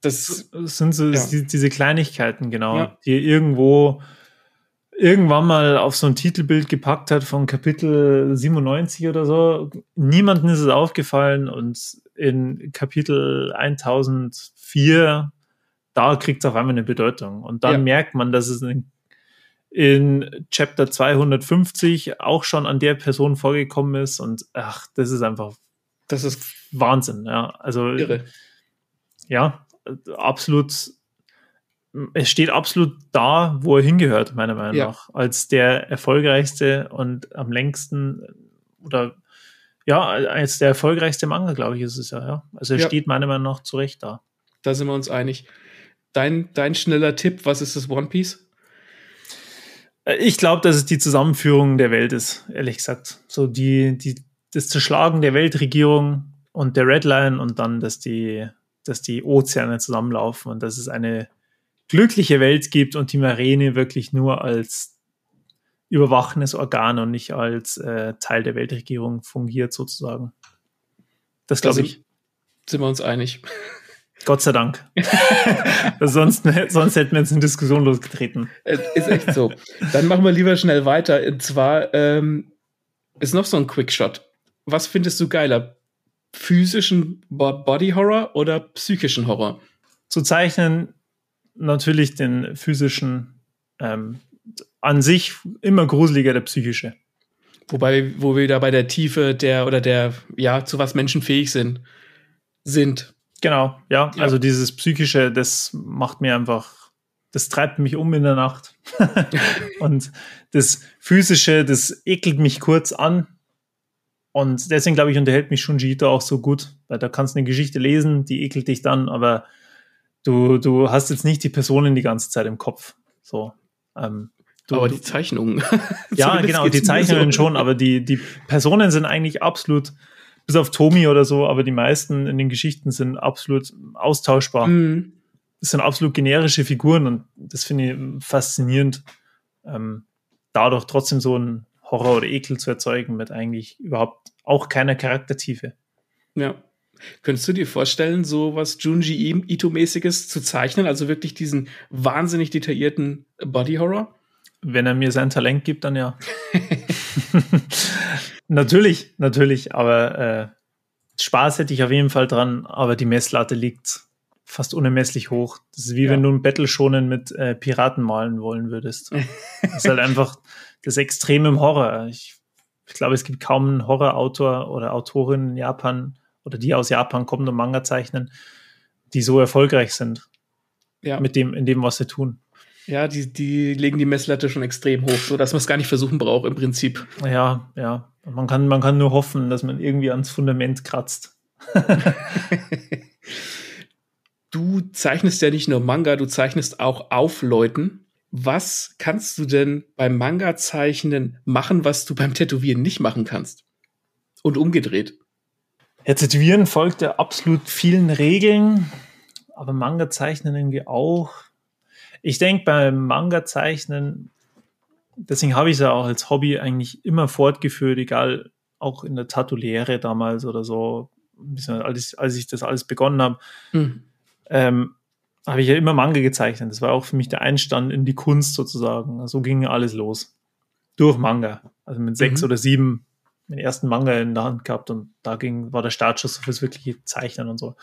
[SPEAKER 2] Das, das sind so ja. die, diese Kleinigkeiten, genau, ja. die irgendwo irgendwann mal auf so ein Titelbild gepackt hat von Kapitel 97 oder so. Niemandem ist es aufgefallen und in Kapitel 1004, da kriegt es auf einmal eine Bedeutung. Und dann merkt man, dass es ein in Chapter 250 auch schon an der Person vorgekommen ist und ach, das ist einfach, das ist Wahnsinn, ja. Also, Irre. ja, absolut, es steht absolut da, wo er hingehört, meiner Meinung ja. nach, als der erfolgreichste und am längsten oder ja, als der erfolgreichste Manga, glaube ich, ist es ja, ja. Also er ja. steht meiner Meinung nach zurecht da.
[SPEAKER 3] Da sind wir uns einig. Dein, dein schneller Tipp, was ist das One Piece?
[SPEAKER 2] Äh, ich glaube, dass es die Zusammenführung der Welt ist, ehrlich gesagt. So die, die, das Zerschlagen der Weltregierung und der Redline und dann, dass die, dass die Ozeane zusammenlaufen und dass es eine glückliche Welt gibt und die Marine wirklich nur als überwachendes Organ und nicht als äh, Teil der Weltregierung fungiert, sozusagen. Das glaube ich.
[SPEAKER 3] Sind wir uns einig.
[SPEAKER 2] Gott sei Dank. *laughs* sonst, sonst hätten wir jetzt eine Diskussion losgetreten.
[SPEAKER 3] Ist echt so. Dann machen wir lieber schnell weiter. Und zwar ähm, ist noch so ein Quickshot. Was findest du geiler? Physischen Body Horror oder psychischen Horror?
[SPEAKER 2] Zu zeichnen natürlich den physischen ähm, an sich immer gruseliger der psychische.
[SPEAKER 3] Wobei, wo wir da bei der Tiefe der oder der, ja, zu was Menschen fähig sind, sind.
[SPEAKER 2] Genau, ja. ja. Also dieses Psychische, das macht mir einfach, das treibt mich um in der Nacht. *laughs* und das Physische, das ekelt mich kurz an. Und deswegen glaube ich, unterhält mich Shunji Ito auch so gut, weil da kannst du eine Geschichte lesen, die ekelt dich dann, aber du, du hast jetzt nicht die Personen die ganze Zeit im Kopf. So. Ähm,
[SPEAKER 3] du, aber die Zeichnungen. *laughs* *laughs*
[SPEAKER 2] ja, genau, die Zeichnungen so. schon, aber die, die Personen sind eigentlich absolut, bis auf Tomi oder so, aber die meisten in den Geschichten sind absolut austauschbar. Mhm. Das sind absolut generische Figuren und das finde ich faszinierend, ähm, dadurch trotzdem so ein Horror oder Ekel zu erzeugen mit eigentlich überhaupt auch keiner Charaktertiefe.
[SPEAKER 3] Ja. Könntest du dir vorstellen, so was Junji Ito-mäßiges zu zeichnen? Also wirklich diesen wahnsinnig detaillierten Body Horror?
[SPEAKER 2] Wenn er mir sein Talent gibt, dann ja. *laughs* natürlich, natürlich, aber äh, Spaß hätte ich auf jeden Fall dran, aber die Messlatte liegt fast unermesslich hoch. Das ist wie ja. wenn du ein Battle schonen mit äh, Piraten malen wollen würdest. *laughs* das ist halt einfach das Extrem im Horror. Ich, ich glaube, es gibt kaum einen Horrorautor oder Autorin in Japan oder die aus Japan kommen und Manga zeichnen, die so erfolgreich sind. Ja. Mit dem, in dem, was sie tun.
[SPEAKER 3] Ja, die, die legen die Messlatte schon extrem hoch, so dass man es gar nicht versuchen braucht im Prinzip.
[SPEAKER 2] Ja, ja. Man kann, man kann nur hoffen, dass man irgendwie ans Fundament kratzt. *laughs*
[SPEAKER 3] du zeichnest ja nicht nur Manga, du zeichnest auch auf Leuten. Was kannst du denn beim Manga-Zeichnen machen, was du beim Tätowieren nicht machen kannst? Und umgedreht.
[SPEAKER 2] Ja, Tätowieren folgt ja absolut vielen Regeln, aber Manga-Zeichnen irgendwie auch. Ich denke, beim Manga-Zeichnen, deswegen habe ich es ja auch als Hobby eigentlich immer fortgeführt, egal, auch in der Tattoo-Lehre damals oder so, als, als ich das alles begonnen habe. Mhm. Ähm, habe ich ja immer Manga gezeichnet. Das war auch für mich der Einstand in die Kunst sozusagen. So ging alles los. Durch Manga. Also mit sechs mhm. oder sieben den ersten Manga in der Hand gehabt und da ging, war der Startschuss fürs wirkliche Zeichnen und so.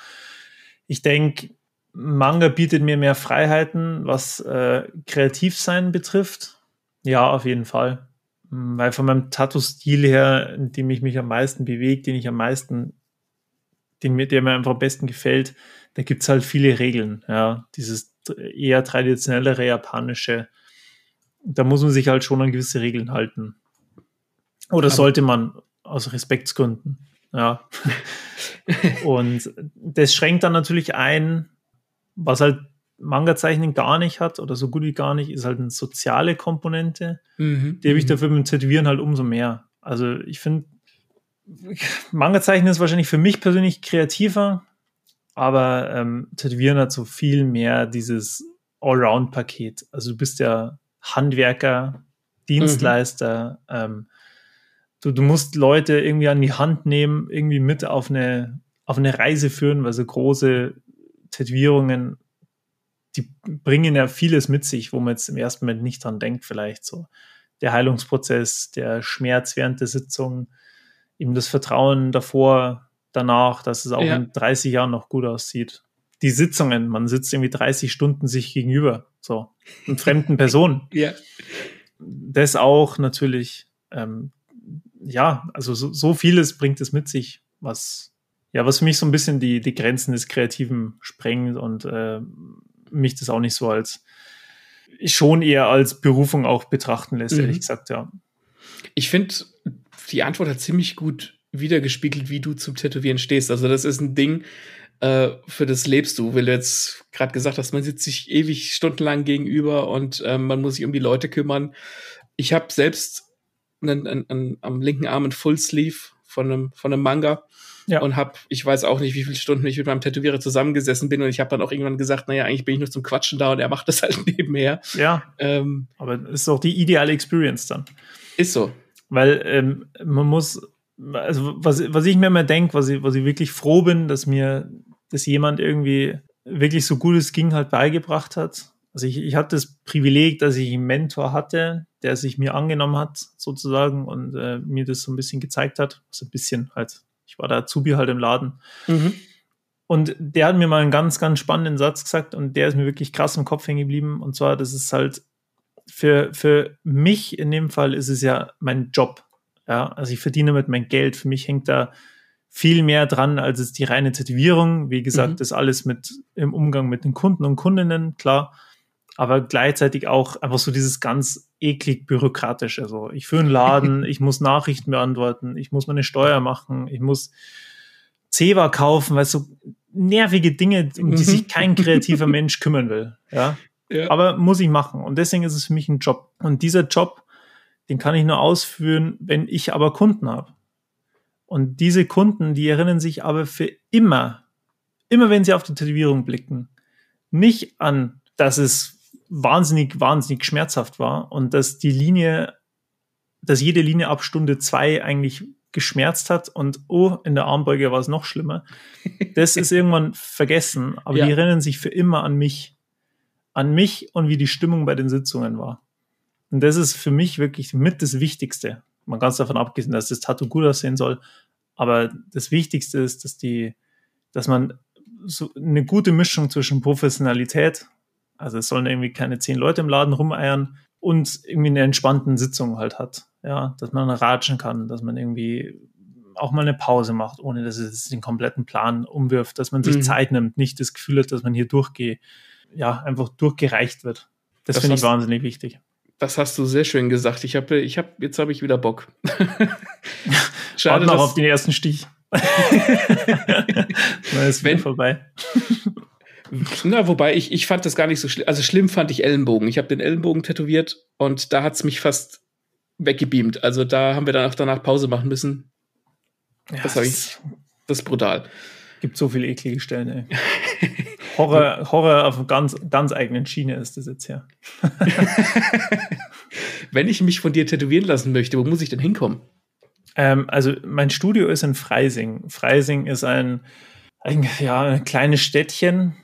[SPEAKER 2] Ich denke, Manga bietet mir mehr Freiheiten, was äh, Kreativsein betrifft. Ja, auf jeden Fall. Weil von meinem Tattoo-Stil her, in dem ich mich am meisten bewege, den ich am meisten, den mir, der mir einfach am besten gefällt, da gibt es halt viele Regeln, ja. Dieses eher traditionellere japanische, da muss man sich halt schon an gewisse Regeln halten. Oder sollte man aus Respektsgründen, ja. *laughs* Und das schränkt dann natürlich ein, was halt Manga-Zeichnen gar nicht hat oder so gut wie gar nicht, ist halt eine soziale Komponente. Mhm. Die habe ich mhm. dafür mit dem Tätowieren halt umso mehr. Also ich finde, Manga-Zeichnen ist wahrscheinlich für mich persönlich kreativer, aber ähm, Tätowieren hat so viel mehr dieses Allround-Paket. Also du bist ja Handwerker, Dienstleister, mhm. ähm, du, du musst Leute irgendwie an die Hand nehmen, irgendwie mit auf eine, auf eine Reise führen, weil so große Tätowierungen, die bringen ja vieles mit sich, wo man jetzt im ersten Moment nicht dran denkt, vielleicht so. Der Heilungsprozess, der Schmerz während der Sitzung, eben das Vertrauen davor, danach, dass es auch ja. in 30 Jahren noch gut aussieht. Die Sitzungen, man sitzt irgendwie 30 Stunden sich gegenüber, so, mit fremden *laughs* Personen.
[SPEAKER 3] ja.
[SPEAKER 2] Das auch natürlich, ähm, ja, also so, so, vieles bringt es mit sich, was, ja, was für mich so ein bisschen die, die Grenzen des Kreativen sprengt und äh, mich das auch nicht so als, schon eher als Berufung auch betrachten lässt, mhm. ehrlich gesagt, ja.
[SPEAKER 3] Ich finde, die Antwort hat ziemlich gut wiedergespiegelt, wie du zum Tätowieren stehst. Also das ist ein Ding, äh, für das lebst du. Weil du jetzt gerade gesagt hast, man sitzt sich ewig stundenlang gegenüber und äh, man muss sich um die Leute kümmern. Ich habe selbst einen, einen, einen, am linken Arm ein Full Sleeve von einem, von einem Manga. Ja. Und habe, ich weiß auch nicht, wie viele Stunden ich mit meinem Tätowierer zusammengesessen bin und ich habe dann auch irgendwann gesagt, naja, eigentlich bin ich nur zum Quatschen da und er macht das halt *laughs* nebenher.
[SPEAKER 2] Ja. Ähm, aber das ist auch die ideale Experience dann.
[SPEAKER 3] Ist so.
[SPEAKER 2] Weil ähm, man muss also was, was ich mir immer denke, was ich, was ich wirklich froh bin, dass mir das jemand irgendwie wirklich so gut es ging halt beigebracht hat. Also ich, ich hatte das Privileg, dass ich einen Mentor hatte, der sich mir angenommen hat, sozusagen, und äh, mir das so ein bisschen gezeigt hat. So ein bisschen halt, ich war da Azubi halt im Laden. Mhm. Und der hat mir mal einen ganz, ganz spannenden Satz gesagt und der ist mir wirklich krass im Kopf hängen geblieben. Und zwar, das ist halt für, für mich in dem Fall ist es ja mein Job. Ja, also ich verdiene mit mein Geld. Für mich hängt da viel mehr dran, als es die reine Tätowierung. Wie gesagt, mhm. das alles mit im Umgang mit den Kunden und Kundinnen, klar. Aber gleichzeitig auch einfach so dieses ganz eklig bürokratische. So, ich führe einen Laden, *laughs* ich muss Nachrichten beantworten, ich muss meine Steuer machen, ich muss Zewa kaufen, weil so nervige Dinge, um die sich *laughs* kein kreativer Mensch kümmern will. Ja? ja. Aber muss ich machen. Und deswegen ist es für mich ein Job. Und dieser Job, den kann ich nur ausführen, wenn ich aber Kunden habe. Und diese Kunden, die erinnern sich aber für immer, immer wenn sie auf die Tätowierung blicken, nicht an, dass es wahnsinnig, wahnsinnig schmerzhaft war und dass die Linie, dass jede Linie ab Stunde zwei eigentlich geschmerzt hat und oh, in der Armbeuge war es noch schlimmer. Das ist irgendwann vergessen, aber ja. die erinnern sich für immer an mich. An mich und wie die Stimmung bei den Sitzungen war. Und das ist für mich wirklich mit das Wichtigste. Man ganz davon abgesehen, dass das Tattoo gut aussehen soll. Aber das Wichtigste ist, dass die, dass man so eine gute Mischung zwischen Professionalität, also es sollen irgendwie keine zehn Leute im Laden rumeiern und irgendwie eine entspannten Sitzung halt hat. Ja, dass man ratschen kann, dass man irgendwie auch mal eine Pause macht, ohne dass es den kompletten Plan umwirft, dass man sich mhm. Zeit nimmt, nicht das Gefühl hat, dass man hier durchgeht, ja, einfach durchgereicht wird. Das, das finde ich wahnsinnig wichtig.
[SPEAKER 3] Das hast du sehr schön gesagt. Ich habe, ich habe, jetzt habe ich wieder Bock. *laughs*
[SPEAKER 2] Schade noch auf den ersten Stich. *laughs* *laughs*
[SPEAKER 3] Dann ist Wenn, vorbei. Na, wobei ich, ich fand das gar nicht so schlimm. Also schlimm fand ich Ellenbogen. Ich habe den Ellenbogen tätowiert und da hat es mich fast weggebeamt. Also da haben wir dann auch danach Pause machen müssen. Ja, das, ich, das ist brutal.
[SPEAKER 2] Gibt so viele eklige Stellen, ey. *laughs* Horror, Horror auf ganz, ganz eigenen Schiene ist das jetzt ja. *laughs*
[SPEAKER 3] Wenn ich mich von dir tätowieren lassen möchte, wo muss ich denn hinkommen?
[SPEAKER 2] Ähm, also mein Studio ist in Freising. Freising ist ein, ein, ja, ein kleines Städtchen.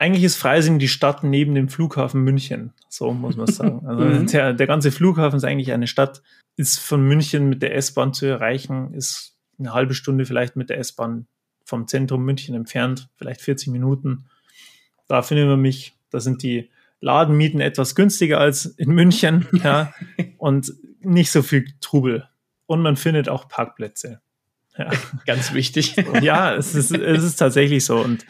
[SPEAKER 2] Eigentlich ist Freising die Stadt neben dem Flughafen München. So muss man sagen. *laughs* Also mhm. der, der ganze Flughafen ist eigentlich eine Stadt, ist von München mit der S-Bahn zu erreichen, ist eine halbe Stunde vielleicht mit der S-Bahn vom Zentrum München entfernt, vielleicht 40 Minuten. Da findet man mich. Da sind die Ladenmieten etwas günstiger als in München, *laughs* ja, und nicht so viel Trubel. Und man findet auch Parkplätze.
[SPEAKER 3] Ja. *laughs* Ganz wichtig.
[SPEAKER 2] ja, es ist, es ist tatsächlich so. Und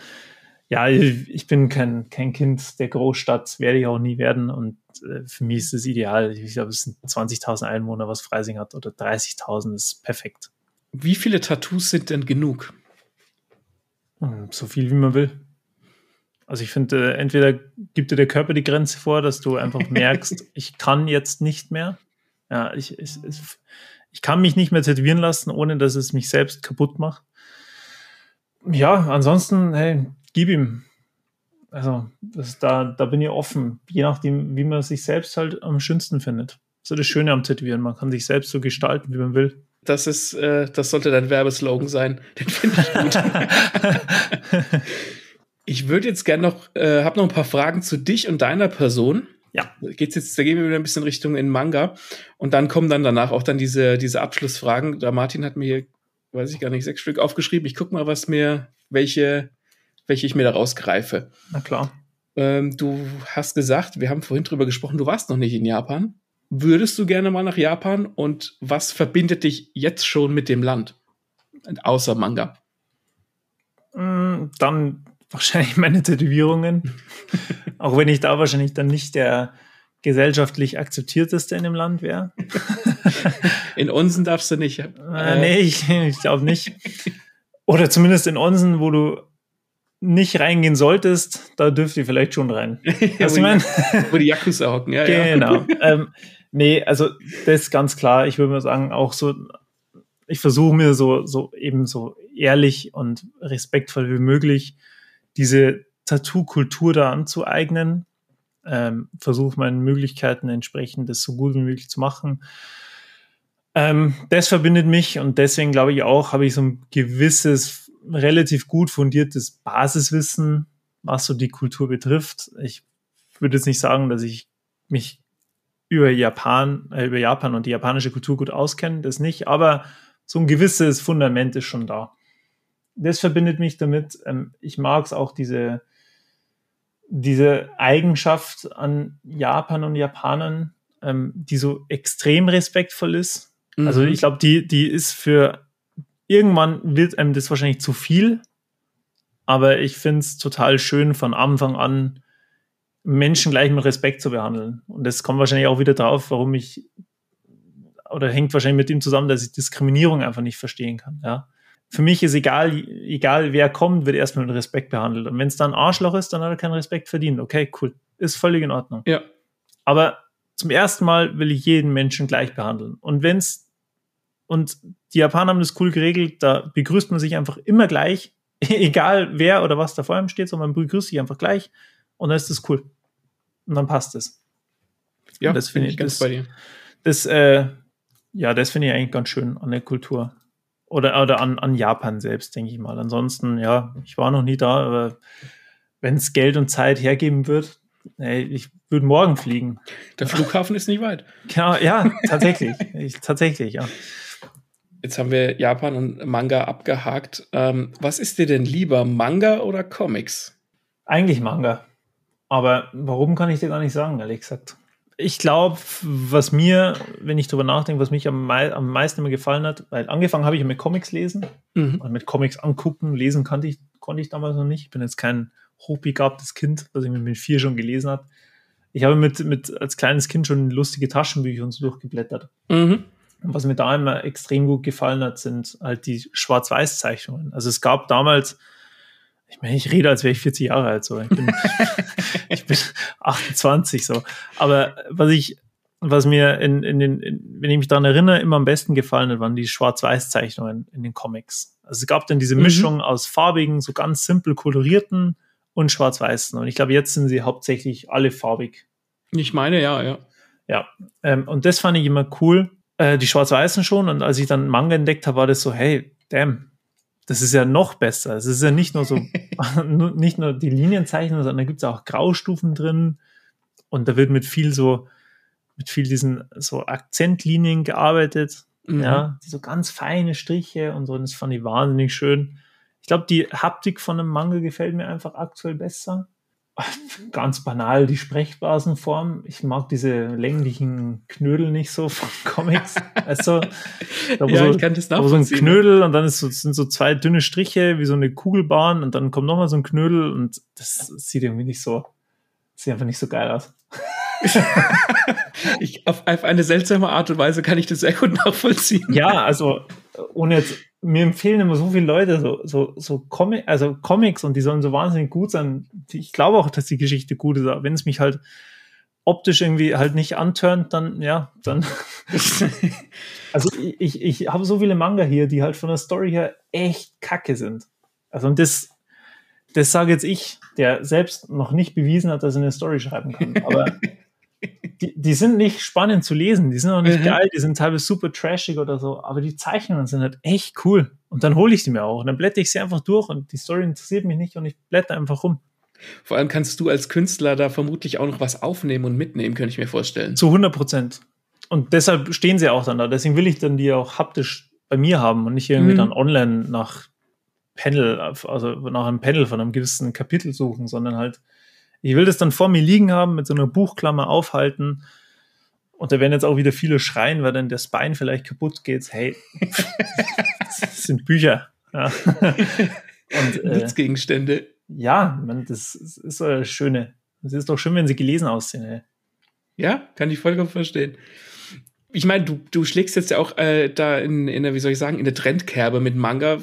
[SPEAKER 2] ja, ich bin kein, kein Kind der Großstadt, werde ich auch nie werden. Und äh, für mich ist es ideal. Ich glaube, es sind 20.000 Einwohner, was Freising hat, oder 30.000 ist perfekt.
[SPEAKER 3] Wie viele Tattoos sind denn genug?
[SPEAKER 2] Hm, so viel, wie man will. Also ich finde, äh, entweder gibt dir der Körper die Grenze vor, dass du einfach *laughs* merkst, ich kann jetzt nicht mehr. Ja, ich, ich, ich kann mich nicht mehr tätowieren lassen, ohne dass es mich selbst kaputt macht. Ja, ansonsten, hey, gib ihm. Also, das, da, da bin ich offen, je nachdem, wie man sich selbst halt am schönsten findet. So das Schöne am Tätowieren, man kann sich selbst so gestalten, wie man will.
[SPEAKER 3] Das ist, äh, das sollte dein Werbeslogan sein. Den finde ich gut. *laughs* Ich würde jetzt gerne noch, äh, habe noch ein paar Fragen zu dich und deiner Person. Ja. Geht's jetzt, da gehen wir wieder ein bisschen Richtung in Manga. Und dann kommen dann danach auch dann diese, diese Abschlussfragen. Da Martin hat mir hier, weiß ich gar nicht, sechs Stück aufgeschrieben. Ich guck mal, was mir, welche, welche ich mir da rausgreife.
[SPEAKER 2] Na klar.
[SPEAKER 3] Ähm, du hast gesagt, wir haben vorhin drüber gesprochen, du warst noch nicht in Japan. Würdest du gerne mal nach Japan? Und was verbindet dich jetzt schon mit dem Land? Außer Manga.
[SPEAKER 2] Mm, dann wahrscheinlich *laughs* meine Tätowierungen. *laughs* auch wenn ich da wahrscheinlich dann nicht der gesellschaftlich akzeptierteste in dem Land wäre. *laughs*
[SPEAKER 3] in Onsen darfst du nicht.
[SPEAKER 2] Äh, äh. nee, ich, ich glaube nicht. Oder zumindest in Onsen, wo du nicht reingehen solltest, da dürft ihr vielleicht schon rein. *laughs*
[SPEAKER 3] Was ich mein? wo die Yakuza hocken, ja.
[SPEAKER 2] Genau. Ja. *laughs* ähm, nee, also das ist ganz klar. Ich würde mal sagen, auch so, ich versuche mir so, so eben so ehrlich und respektvoll wie möglich diese Tattoo-Kultur da anzueignen. Ähm, Versuche meinen Möglichkeiten entsprechend das so gut wie möglich zu machen. Ähm, das verbindet mich und deswegen glaube ich auch, habe ich so ein gewisses, relativ gut fundiertes Basiswissen, was so die Kultur betrifft. Ich würde jetzt nicht sagen, dass ich mich über Japan, äh, über Japan und die japanische Kultur gut auskenne, das nicht, aber so ein gewisses Fundament ist schon da das verbindet mich damit. Ähm, ich mag es auch, diese, diese Eigenschaft an Japan und Japanern, ähm, die so extrem respektvoll ist. Mhm. Also ich glaube, die, die ist für irgendwann wird einem das wahrscheinlich zu viel. Aber ich finde es total schön von Anfang an Menschen gleich mit Respekt zu behandeln. Und das kommt wahrscheinlich auch wieder drauf, warum ich, oder hängt wahrscheinlich mit dem zusammen, dass ich Diskriminierung einfach nicht verstehen kann. Ja. Für mich ist egal, egal wer kommt, wird erstmal mit Respekt behandelt. Und wenn es dann Arschloch ist, dann hat er keinen Respekt verdient. Okay, cool. Ist völlig in Ordnung.
[SPEAKER 3] Ja.
[SPEAKER 2] Aber zum ersten Mal will ich jeden Menschen gleich behandeln. Und wenn's, und die Japaner haben das cool geregelt, da begrüßt man sich einfach immer gleich, *laughs* egal wer oder was da vor einem steht, sondern man begrüßt sich einfach gleich und dann ist das cool. Und dann passt es.
[SPEAKER 3] Ja, das finde ich ganz das, bei dir.
[SPEAKER 2] Das, äh, ja, das finde ich eigentlich ganz schön an der Kultur. Oder, oder an, an Japan selbst, denke ich mal. Ansonsten, ja, ich war noch nie da, aber wenn es Geld und Zeit hergeben wird, ey, ich würde morgen fliegen.
[SPEAKER 3] Der Flughafen ist nicht weit.
[SPEAKER 2] Genau, ja, tatsächlich. ich, tatsächlich, ja.
[SPEAKER 3] Jetzt haben wir Japan und Manga abgehakt. Ähm, was ist dir denn lieber, Manga oder Comics?
[SPEAKER 2] Eigentlich Manga. Aber warum kann ich dir gar nicht sagen, ehrlich gesagt. Ich glaube, was mir, wenn ich drüber nachdenke, was mich am, mei am meisten immer gefallen hat, weil angefangen habe ich mit Comics lesen, mhm. mit Comics angucken, lesen kannte ich, konnte ich damals noch nicht. Ich bin jetzt kein hochbegabtes Kind, was ich mit vier schon gelesen habe. Ich habe mit, mit als kleines Kind schon lustige Taschenbücher und so durchgeblättert. Mhm. Und was mir da immer extrem gut gefallen hat, sind halt die Schwarz-Weiß-Zeichnungen. Also es gab damals, ich meine, ich rede, als wäre ich 40 Jahre alt, so. Ich bin, *laughs* ich bin 28, so. Aber was ich, was mir in, in den, in, wenn ich mich daran erinnere, immer am besten gefallen hat, waren die Schwarz-Weiß-Zeichnungen in den Comics. Also es gab dann diese mhm. Mischung mhm. aus farbigen, so ganz simpel kolorierten und schwarz-weißen. Und ich glaube, jetzt sind sie hauptsächlich alle farbig.
[SPEAKER 3] Ich meine, ja, ja.
[SPEAKER 2] Ja, ähm, und das fand ich immer cool. Äh, die schwarz-weißen schon. Und als ich dann Manga entdeckt habe, war das so, hey, damn, das ist ja noch besser. Es ist ja nicht nur so, *laughs* *laughs* nicht nur die Linienzeichnung, sondern da gibt es auch Graustufen drin. Und da wird mit viel so, mit viel diesen so Akzentlinien gearbeitet. Mhm. Ja, so ganz feine Striche und so. Und das fand ich wahnsinnig schön. Ich glaube, die Haptik von einem Manga gefällt mir einfach aktuell besser *laughs* ganz banal die Sprechblasenform. Ich mag diese länglichen Knödel nicht so von *laughs* Comics. Also, da ja, so, ich kann das da so ein Knödel und dann ist so, sind so zwei dünne Striche wie so eine Kugelbahn und dann kommt nochmal so ein Knödel und das sieht irgendwie nicht so, sieht einfach nicht so geil aus. *laughs*
[SPEAKER 3] ich, auf, auf eine seltsame Art und Weise kann ich das sehr gut nachvollziehen.
[SPEAKER 2] Ja, also ohne jetzt mir empfehlen immer so viele Leute so, so, so Comic, also Comics und die sollen so wahnsinnig gut sein. Ich glaube auch, dass die Geschichte gut ist, aber wenn es mich halt optisch irgendwie halt nicht antörnt, dann, ja, dann. *laughs* also ich, ich, ich habe so viele Manga hier, die halt von der Story her echt kacke sind. Also und das, das sage jetzt ich, der selbst noch nicht bewiesen hat, dass er eine Story schreiben kann. Aber *laughs* die, die sind nicht spannend zu lesen, die sind auch nicht mhm. geil, die sind teilweise super trashig oder so, aber die Zeichnungen sind halt echt cool. Und dann hole ich die mir auch. Und dann blätter ich sie einfach durch und die Story interessiert mich nicht und ich blätter einfach rum.
[SPEAKER 3] Vor allem kannst du als Künstler da vermutlich auch noch was aufnehmen und mitnehmen, könnte ich mir vorstellen.
[SPEAKER 2] Zu 100 Prozent. Und deshalb stehen sie auch dann da. Deswegen will ich dann die auch haptisch bei mir haben und nicht irgendwie mhm. dann online nach Panel, also nach einem Panel von einem gewissen Kapitel suchen, sondern halt ich will das dann vor mir liegen haben, mit so einer Buchklammer aufhalten. Und da werden jetzt auch wieder viele schreien, weil dann das Bein vielleicht kaputt geht. Hey, *laughs* das sind Bücher. Ja. *laughs*
[SPEAKER 3] Und, äh, Nutzgegenstände.
[SPEAKER 2] Ja, man, das ist so das Schöne. Es ist doch schön, wenn sie gelesen aussehen. Ey.
[SPEAKER 3] Ja, kann ich vollkommen verstehen. Ich meine, du, du schlägst jetzt ja auch äh, da in, in der, wie soll ich sagen, in der Trendkerbe mit Manga.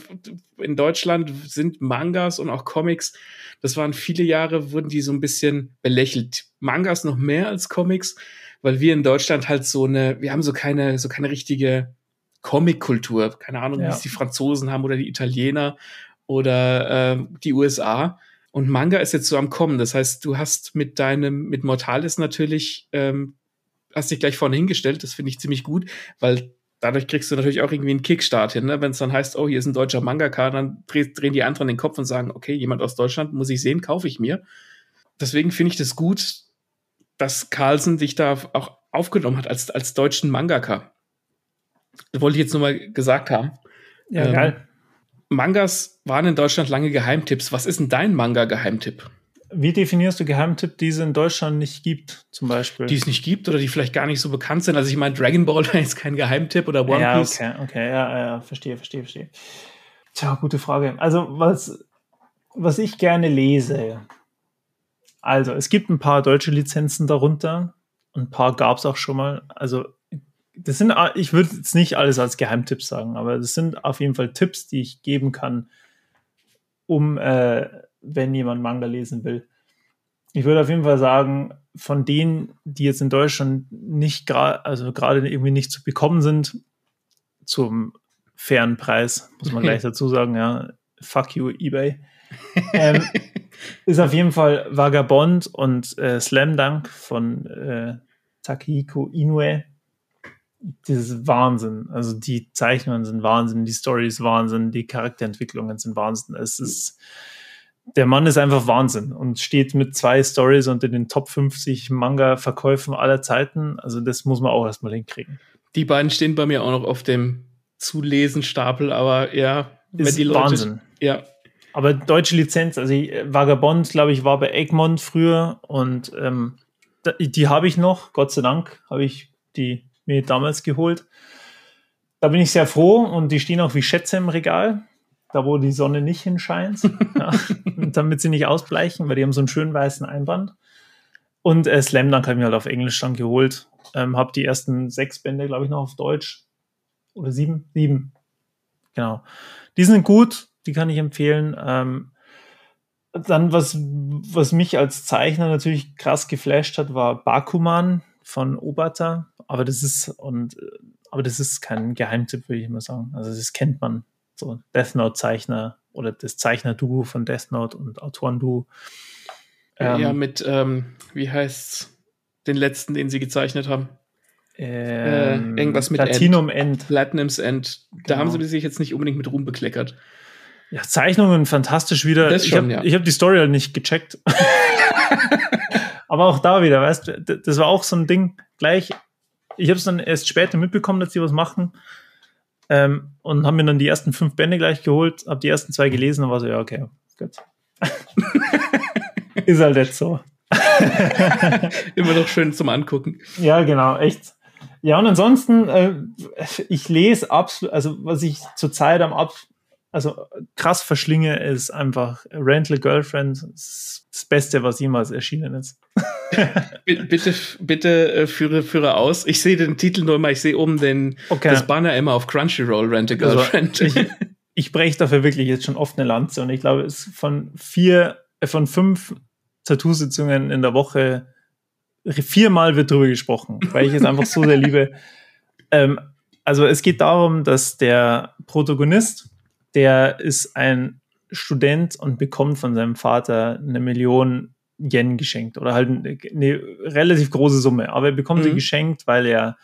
[SPEAKER 3] In Deutschland sind Mangas und auch Comics das waren viele Jahre, wurden die so ein bisschen belächelt. Mangas noch mehr als Comics, weil wir in Deutschland halt so eine, wir haben so keine, so keine richtige Comic-Kultur. Keine Ahnung, ja. wie es die Franzosen haben oder die Italiener oder äh, die USA. Und Manga ist jetzt so am Kommen. Das heißt, du hast mit deinem, mit Mortalis natürlich, ähm, hast dich gleich vorne hingestellt. Das finde ich ziemlich gut, weil dadurch kriegst du natürlich auch irgendwie einen Kickstart hin. Ne? Wenn es dann heißt, oh, hier ist ein deutscher Mangaka, dann drehen die anderen den Kopf und sagen, okay, jemand aus Deutschland muss ich sehen, kaufe ich mir. Deswegen finde ich das gut, dass Carlsen dich da auch aufgenommen hat als, als deutschen Mangaka. Das wollte ich jetzt nur mal gesagt haben.
[SPEAKER 2] Ja, ähm, geil.
[SPEAKER 3] Mangas waren in Deutschland lange Geheimtipps. Was ist denn dein Manga-Geheimtipp?
[SPEAKER 2] Wie definierst du Geheimtipp, die es in Deutschland nicht gibt, zum Beispiel?
[SPEAKER 3] Die es nicht gibt oder die vielleicht gar nicht so bekannt sind. Also ich meine, Dragon Ball *laughs* ist kein Geheimtipp oder One
[SPEAKER 2] ja,
[SPEAKER 3] Piece.
[SPEAKER 2] Okay, okay, ja, ja, verstehe, verstehe, verstehe. Tja, gute Frage. Also was, was ich gerne lese, Also, es gibt ein paar deutsche Lizenzen darunter. Ein paar gab es auch schon mal. Also, das sind, ich würde jetzt nicht alles als Geheimtipps sagen, aber das sind auf jeden Fall Tipps, die ich geben kann, um, äh, wenn jemand Manga lesen will. Ich würde auf jeden Fall sagen, von denen, die jetzt in Deutschland nicht gerade, also gerade irgendwie nicht zu bekommen sind, zum fairen Preis, muss man gleich *laughs* dazu sagen, ja, fuck you, eBay, ähm, *laughs* ist auf jeden Fall Vagabond und äh, Slam Dunk von äh, Takihiko Inoue das ist Wahnsinn. Also die Zeichnungen sind Wahnsinn, die Story ist Wahnsinn, die Charakterentwicklungen sind Wahnsinn. Es ist, der Mann ist einfach Wahnsinn und steht mit zwei Stories unter den Top 50 Manga-Verkäufen aller Zeiten. Also das muss man auch erstmal hinkriegen.
[SPEAKER 3] Die beiden stehen bei mir auch noch auf dem Zulesen-Stapel, aber ja,
[SPEAKER 2] ist die Leute, Wahnsinn.
[SPEAKER 3] Ja.
[SPEAKER 2] Aber deutsche Lizenz, also Vagabond, glaube ich, war bei Egmont früher und ähm, die habe ich noch, Gott sei Dank, habe ich die mir damals geholt. Da bin ich sehr froh und die stehen auch wie Schätze im Regal, da wo die Sonne nicht hinscheint, *laughs* ja, damit sie nicht ausbleichen, weil die haben so einen schönen weißen Einband. Und äh, Slam Dunk habe ich mir halt auf Englisch dann geholt. Ähm, habe die ersten sechs Bände, glaube ich, noch auf Deutsch. Oder sieben? Sieben. Genau. Die sind gut, die kann ich empfehlen. Ähm, dann, was, was mich als Zeichner natürlich krass geflasht hat, war Bakuman von Obata aber das ist und aber das ist kein Geheimtipp, würde ich mal sagen. Also das kennt man. So Death Note Zeichner oder das Zeichner-Duo von Death Note und Autoren-Duo.
[SPEAKER 3] Ähm, ja, mit, ähm, wie heißt's, den letzten, den sie gezeichnet haben?
[SPEAKER 2] Ähm,
[SPEAKER 3] äh, irgendwas mit
[SPEAKER 2] Platinum End.
[SPEAKER 3] End. Platinum's End. Da genau. haben sie sich jetzt nicht unbedingt mit Ruhm bekleckert.
[SPEAKER 2] Ja, Zeichnungen fantastisch wieder.
[SPEAKER 3] Das schon,
[SPEAKER 2] ich
[SPEAKER 3] habe
[SPEAKER 2] ja. hab die Story halt nicht gecheckt. *laughs* Aber auch da wieder, weißt du, das war auch so ein Ding, gleich ich habe es dann erst später mitbekommen, dass sie was machen. Ähm, und haben mir dann die ersten fünf Bände gleich geholt, habe die ersten zwei gelesen und war so, ja, okay, gut. *laughs* ist halt jetzt so. *laughs*
[SPEAKER 3] Immer noch schön zum Angucken.
[SPEAKER 2] Ja, genau, echt. Ja, und ansonsten, äh, ich lese absolut, also was ich zurzeit am ab, also krass verschlinge, ist einfach Rental Girlfriend. Das, Beste, was jemals erschienen ist. *laughs*
[SPEAKER 3] bitte, bitte äh, führe, führe aus. Ich sehe den Titel nur immer, ich sehe oben den, okay. das Banner immer auf Crunchyroll, Rent a also, Girlfriend.
[SPEAKER 2] Also, ich, ich breche dafür wirklich jetzt schon oft eine Lanze und ich glaube, es ist von vier, äh, von fünf Tattoo-Sitzungen in der Woche viermal wird drüber gesprochen, weil ich es einfach so sehr liebe. *laughs* Ähm, also es geht darum, dass der Protagonist, der ist ein Student und bekommt von seinem Vater eine Million Yen geschenkt oder halt eine relativ große Summe. Aber er bekommt mhm. sie geschenkt, weil er,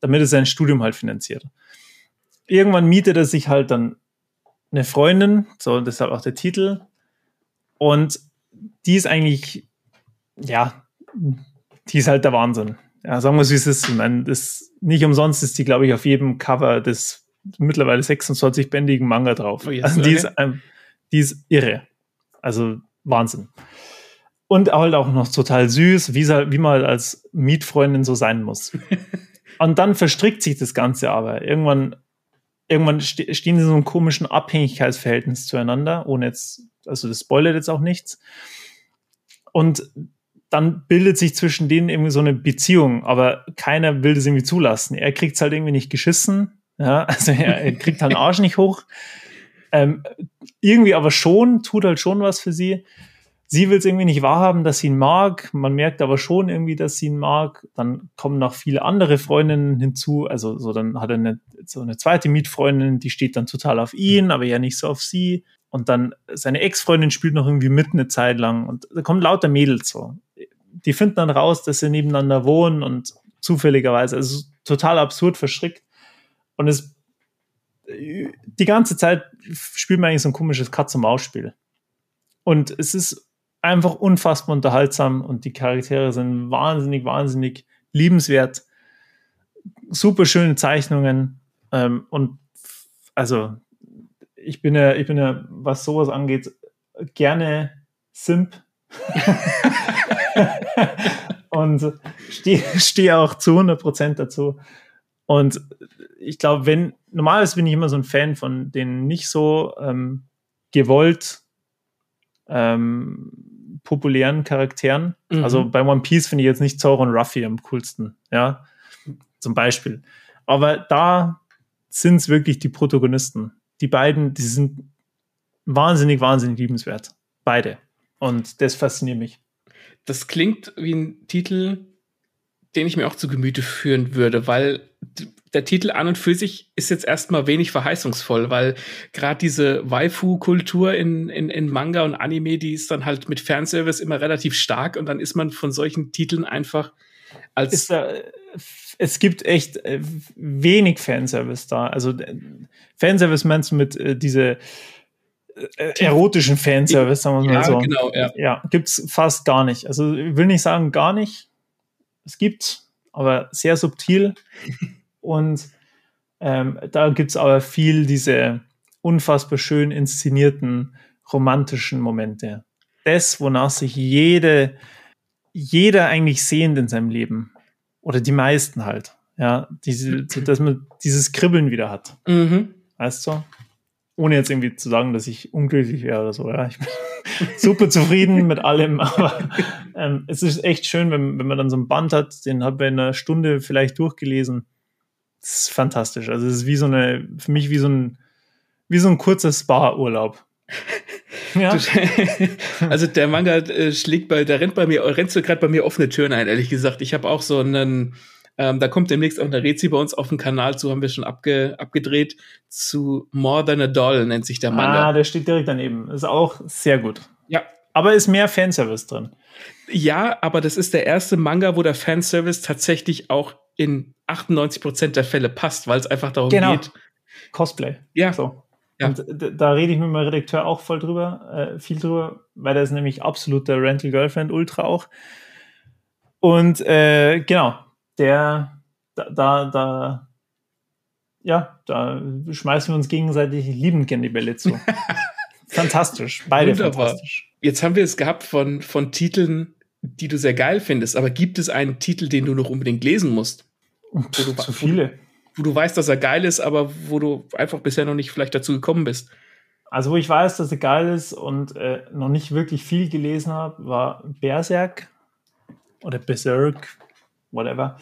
[SPEAKER 2] damit er sein Studium halt finanziert. Irgendwann mietet er sich halt dann eine Freundin, so deshalb auch der Titel. Und die ist eigentlich, ja, die ist halt der Wahnsinn. Ja, sagen wir es, wie es ist. Ich meine, das, nicht umsonst ist die, glaube ich, auf jedem Cover des mittlerweile 26-bändigen Manga drauf. Oh, yes, also die, okay. ist, ähm, die ist irre. Also Wahnsinn. Und halt auch noch total süß, wie, wie man halt als Mietfreundin so sein muss. *laughs* Und dann verstrickt sich das Ganze aber. Irgendwann, irgendwann stehen sie in so einem komischen Abhängigkeitsverhältnis zueinander, ohne jetzt, also das spoilert jetzt auch nichts. Und dann bildet sich zwischen denen irgendwie so eine Beziehung, aber keiner will das irgendwie zulassen. Er kriegt es halt irgendwie nicht geschissen. Ja, *laughs* also er, kriegt halt den Arsch nicht hoch. Ähm, irgendwie aber schon, tut halt schon was für sie sie will es irgendwie nicht wahrhaben, dass sie ihn mag. Man merkt aber schon irgendwie, dass sie ihn mag. Dann kommen noch viele andere Freundinnen hinzu. Also so dann hat er eine, so eine zweite Mietfreundin, die steht dann total auf ihn, aber ja nicht so auf sie. Und dann seine Ex-Freundin spielt noch irgendwie mit eine Zeit lang. Und da kommen lauter Mädels so. Die finden dann raus, dass sie nebeneinander wohnen und zufälligerweise, also total absurd verschrickt. Und es die ganze Zeit spielt man eigentlich so ein komisches Katz-und-Maus-Spiel. Und es ist einfach unfassbar unterhaltsam und die Charaktere sind wahnsinnig, wahnsinnig liebenswert. Super schöne Zeichnungen ähm, und also ich bin ja, ich bin ja, was sowas angeht, gerne Simp. *laughs* *laughs* und stehe steh auch zu 100% dazu. Und ich glaube, wenn, normalerweise bin ich immer so ein Fan von den nicht so ähm, gewollt ähm, populären Charakteren. Mhm. Also bei One Piece finde ich jetzt nicht Zoro und Ruffy am coolsten, ja, zum Beispiel. Aber da sind es wirklich die Protagonisten. Die beiden, die sind wahnsinnig, wahnsinnig liebenswert. Beide. Und das fasziniert mich.
[SPEAKER 3] Das klingt wie ein Titel, den ich mir auch zu Gemüte führen würde, weil der Titel an und für sich ist jetzt erstmal wenig verheißungsvoll, weil gerade diese Waifu-Kultur in, in, in Manga und Anime, die ist dann halt mit Fanservice immer relativ stark und dann ist man von solchen Titeln einfach als.
[SPEAKER 2] Da, es gibt echt äh, wenig Fanservice da. Also Fanservice meinst du mit äh, diese äh, erotischen Fanservice, sagen wir mal ja, so. Genau, ja. ja, gibt's fast gar nicht. Also ich will nicht sagen gar nicht. Es gibt, aber sehr subtil. *laughs* Und ähm, da gibt es aber viel diese unfassbar schön inszenierten romantischen Momente. Das, wonach sich jede, jeder eigentlich sehnt in seinem Leben. Oder die meisten halt. Ja, diese, dass man dieses Kribbeln wieder hat. Mhm. Weißt du? Ohne jetzt irgendwie zu sagen, dass ich unglücklich wäre oder so. Ja, ich bin *laughs* super zufrieden mit allem, *laughs* aber ähm, es ist echt schön, wenn, wenn man dann so ein Band hat, den hat man in einer Stunde vielleicht durchgelesen ist fantastisch. Also es ist wie so eine, für mich wie so ein, wie so ein kurzer Spa-Urlaub. *laughs*
[SPEAKER 3] Ja. also der Manga äh, schlägt bei, der rennt bei mir, rennt so gerade bei mir offene Türen ein, ehrlich gesagt. Ich habe auch so einen, ähm, da kommt demnächst auch eine Rezi bei uns auf dem Kanal zu, haben wir schon abge, abgedreht, zu More Than a Doll nennt sich der Manga.
[SPEAKER 2] Ah, der steht direkt daneben. Ist auch sehr gut. Ja. Aber ist mehr Fanservice drin.
[SPEAKER 3] Ja, aber das ist der erste Manga, wo der Fanservice tatsächlich auch in 98% der Fälle passt, weil es einfach darum genau. geht.
[SPEAKER 2] Cosplay.
[SPEAKER 3] Ja.
[SPEAKER 2] So. Ja. Und da rede ich mit meinem Redakteur auch voll drüber, äh, viel drüber, weil der ist nämlich absoluter Rental Girlfriend Ultra auch. Und äh, genau, der, da, da, da, ja, da schmeißen wir uns gegenseitig liebend gerne die Bälle zu. *laughs* fantastisch, beide Wunderbar. fantastisch.
[SPEAKER 3] Jetzt haben wir es gehabt von, von Titeln, die du sehr geil findest, aber gibt es einen Titel, den du noch unbedingt lesen musst?
[SPEAKER 2] Zu so viele.
[SPEAKER 3] Wo, wo du weißt, dass er geil ist, aber wo du einfach bisher noch nicht vielleicht dazu gekommen bist.
[SPEAKER 2] Also, wo ich weiß, dass er geil ist und äh, noch nicht wirklich viel gelesen habe, war Berserk oder Berserk, whatever.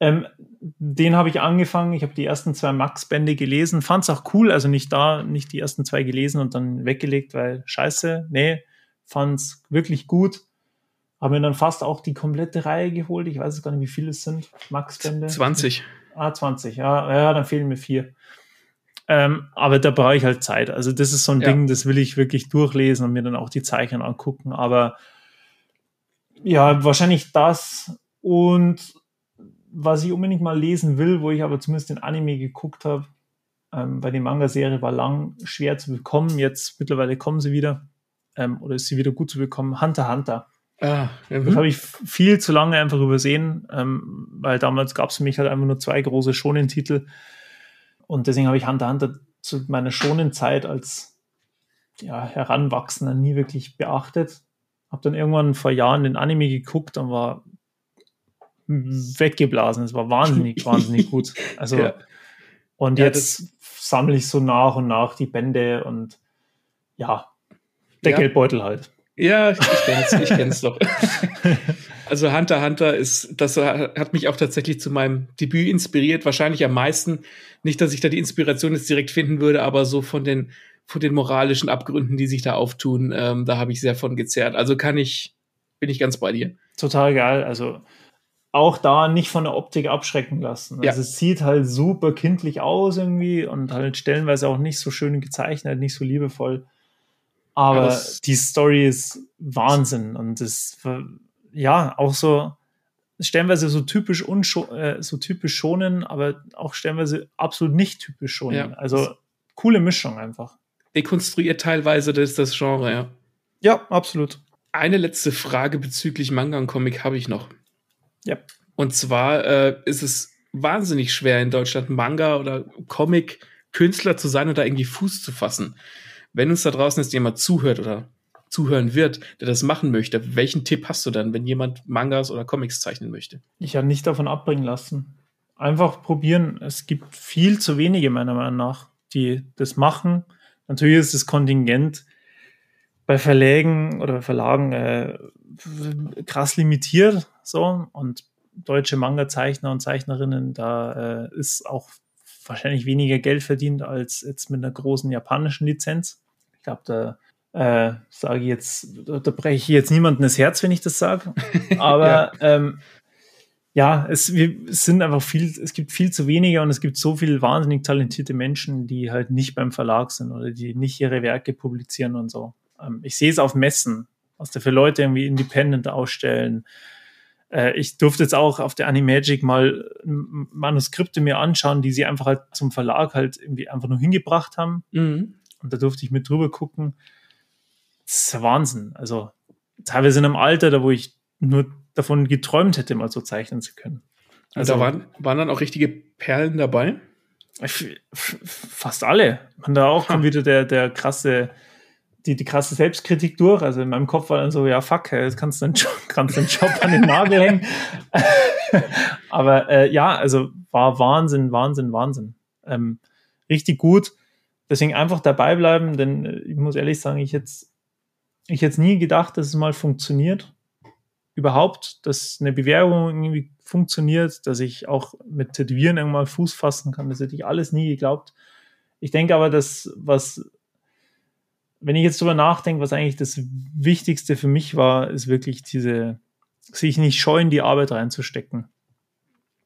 [SPEAKER 2] Ähm, den habe ich angefangen. Ich habe die ersten zwei Max-Bände gelesen, fand es auch cool. Also nicht da, nicht die ersten zwei gelesen und dann weggelegt, weil scheiße. Nee, fand es wirklich gut. Haben mir dann fast auch die komplette Reihe geholt. Ich weiß gar nicht, wie viele es sind. Max-Bände.
[SPEAKER 3] 20.
[SPEAKER 2] Ah, 20. Ja, ja, dann fehlen mir vier. Ähm, aber da brauche ich halt Zeit. Also das ist so ein ja. Ding, das will ich wirklich durchlesen und mir dann auch die Zeichen angucken. Aber ja, wahrscheinlich das. Und was ich unbedingt mal lesen will, wo ich aber zumindest den Anime geguckt habe, ähm, weil die Manga-Serie war lang schwer zu bekommen. Jetzt mittlerweile kommen sie wieder. Ähm, oder ist sie wieder gut zu bekommen. Hunter Hunter. Ah, mhm. Das habe ich viel zu lange einfach übersehen, ähm, weil damals gab es für mich halt einfach nur zwei große Shonen-Titel. Und deswegen habe ich Hunter Hunter zu meiner Shonen-Zeit als ja, Heranwachsender nie wirklich beachtet. Habe dann irgendwann vor Jahren den Anime geguckt und war weggeblasen. Es war wahnsinnig, *laughs* wahnsinnig gut. Also, ja. und ja, jetzt sammle ich so nach und nach die Bände und ja, der ja. Geldbeutel halt.
[SPEAKER 3] Ja, ich kenn's, ich kenn's doch. *laughs* Also Hunter Hunter ist, das hat mich auch tatsächlich zu meinem Debüt inspiriert, wahrscheinlich am meisten. Nicht, dass ich da die Inspiration jetzt direkt finden würde, aber so von den, von den moralischen Abgründen, die sich da auftun, ähm, da habe ich sehr von gezerrt. Also kann ich, bin ich ganz bei dir.
[SPEAKER 2] Total geil. Also auch da nicht von der Optik abschrecken lassen. Also ja. es sieht halt super kindlich aus irgendwie und halt stellenweise auch nicht so schön gezeichnet, nicht so liebevoll. Aber das die Story ist Wahnsinn und das, ja, auch so stellenweise so typisch unscho äh, so typisch schonen, aber auch stellenweise absolut nicht typisch schonen. Ja. Also coole Mischung einfach.
[SPEAKER 3] Dekonstruiert teilweise das, das Genre, ja.
[SPEAKER 2] Ja, absolut.
[SPEAKER 3] Eine letzte Frage bezüglich Manga und Comic habe ich noch.
[SPEAKER 2] Ja.
[SPEAKER 3] Und zwar äh, ist es wahnsinnig schwer in Deutschland Manga oder Comic Künstler zu sein oder irgendwie Fuß zu fassen. Wenn uns da draußen jetzt jemand zuhört oder zuhören wird, der das machen möchte, welchen Tipp hast du dann, wenn jemand Mangas oder Comics zeichnen möchte?
[SPEAKER 2] Ich habe nicht davon abbringen lassen. Einfach probieren. Es gibt viel zu wenige, meiner Meinung nach, die das machen. Natürlich ist das Kontingent bei Verlägen oder Verlagen äh, krass limitiert. So und deutsche Manga-Zeichner und Zeichnerinnen, da äh, ist auch wahrscheinlich weniger Geld verdient als jetzt mit einer großen japanischen Lizenz. Ich glaube, da äh, sage ich jetzt, da, da breche ich jetzt niemandem das Herz, wenn ich das sage. *laughs* Aber ja, ähm, ja es, wir, es sind einfach viel, es gibt viel zu wenige und es gibt so viele wahnsinnig talentierte Menschen, die halt nicht beim Verlag sind oder die nicht ihre Werke publizieren und so. Ähm, ich sehe es auf Messen, was da für Leute irgendwie independent ausstellen. Äh, ich durfte jetzt auch auf der Animagic mal Manuskripte mir anschauen, die sie einfach halt zum Verlag halt irgendwie einfach nur hingebracht haben. Mhm. Und da durfte ich mit drüber gucken. Das ist Wahnsinn. Also teilweise in einem Alter, da wo ich nur davon geträumt hätte, mal so zeichnen zu können.
[SPEAKER 3] Also, da waren, waren dann auch richtige Perlen dabei?
[SPEAKER 2] Fast alle. Man da auch ha. wieder der, der krasse die, die krasse Selbstkritik durch. Also in meinem Kopf war dann so, ja, fuck, jetzt kannst du den Job, *laughs* kannst den Job an den Nagel hängen. *laughs* Aber äh, ja, also war Wahnsinn, Wahnsinn, Wahnsinn. Ähm, richtig gut. Deswegen einfach dabei bleiben, denn äh, ich muss ehrlich sagen, ich hätte ich hätte nie gedacht, dass es mal funktioniert. Überhaupt, dass eine Bewerbung irgendwie funktioniert, dass ich auch mit Tätowieren irgendwann Fuß fassen kann. Das hätte ich alles nie geglaubt. Ich denke aber, dass was wenn ich jetzt drüber nachdenke, was eigentlich das Wichtigste für mich war, ist wirklich diese, sich nicht scheuen, die Arbeit reinzustecken.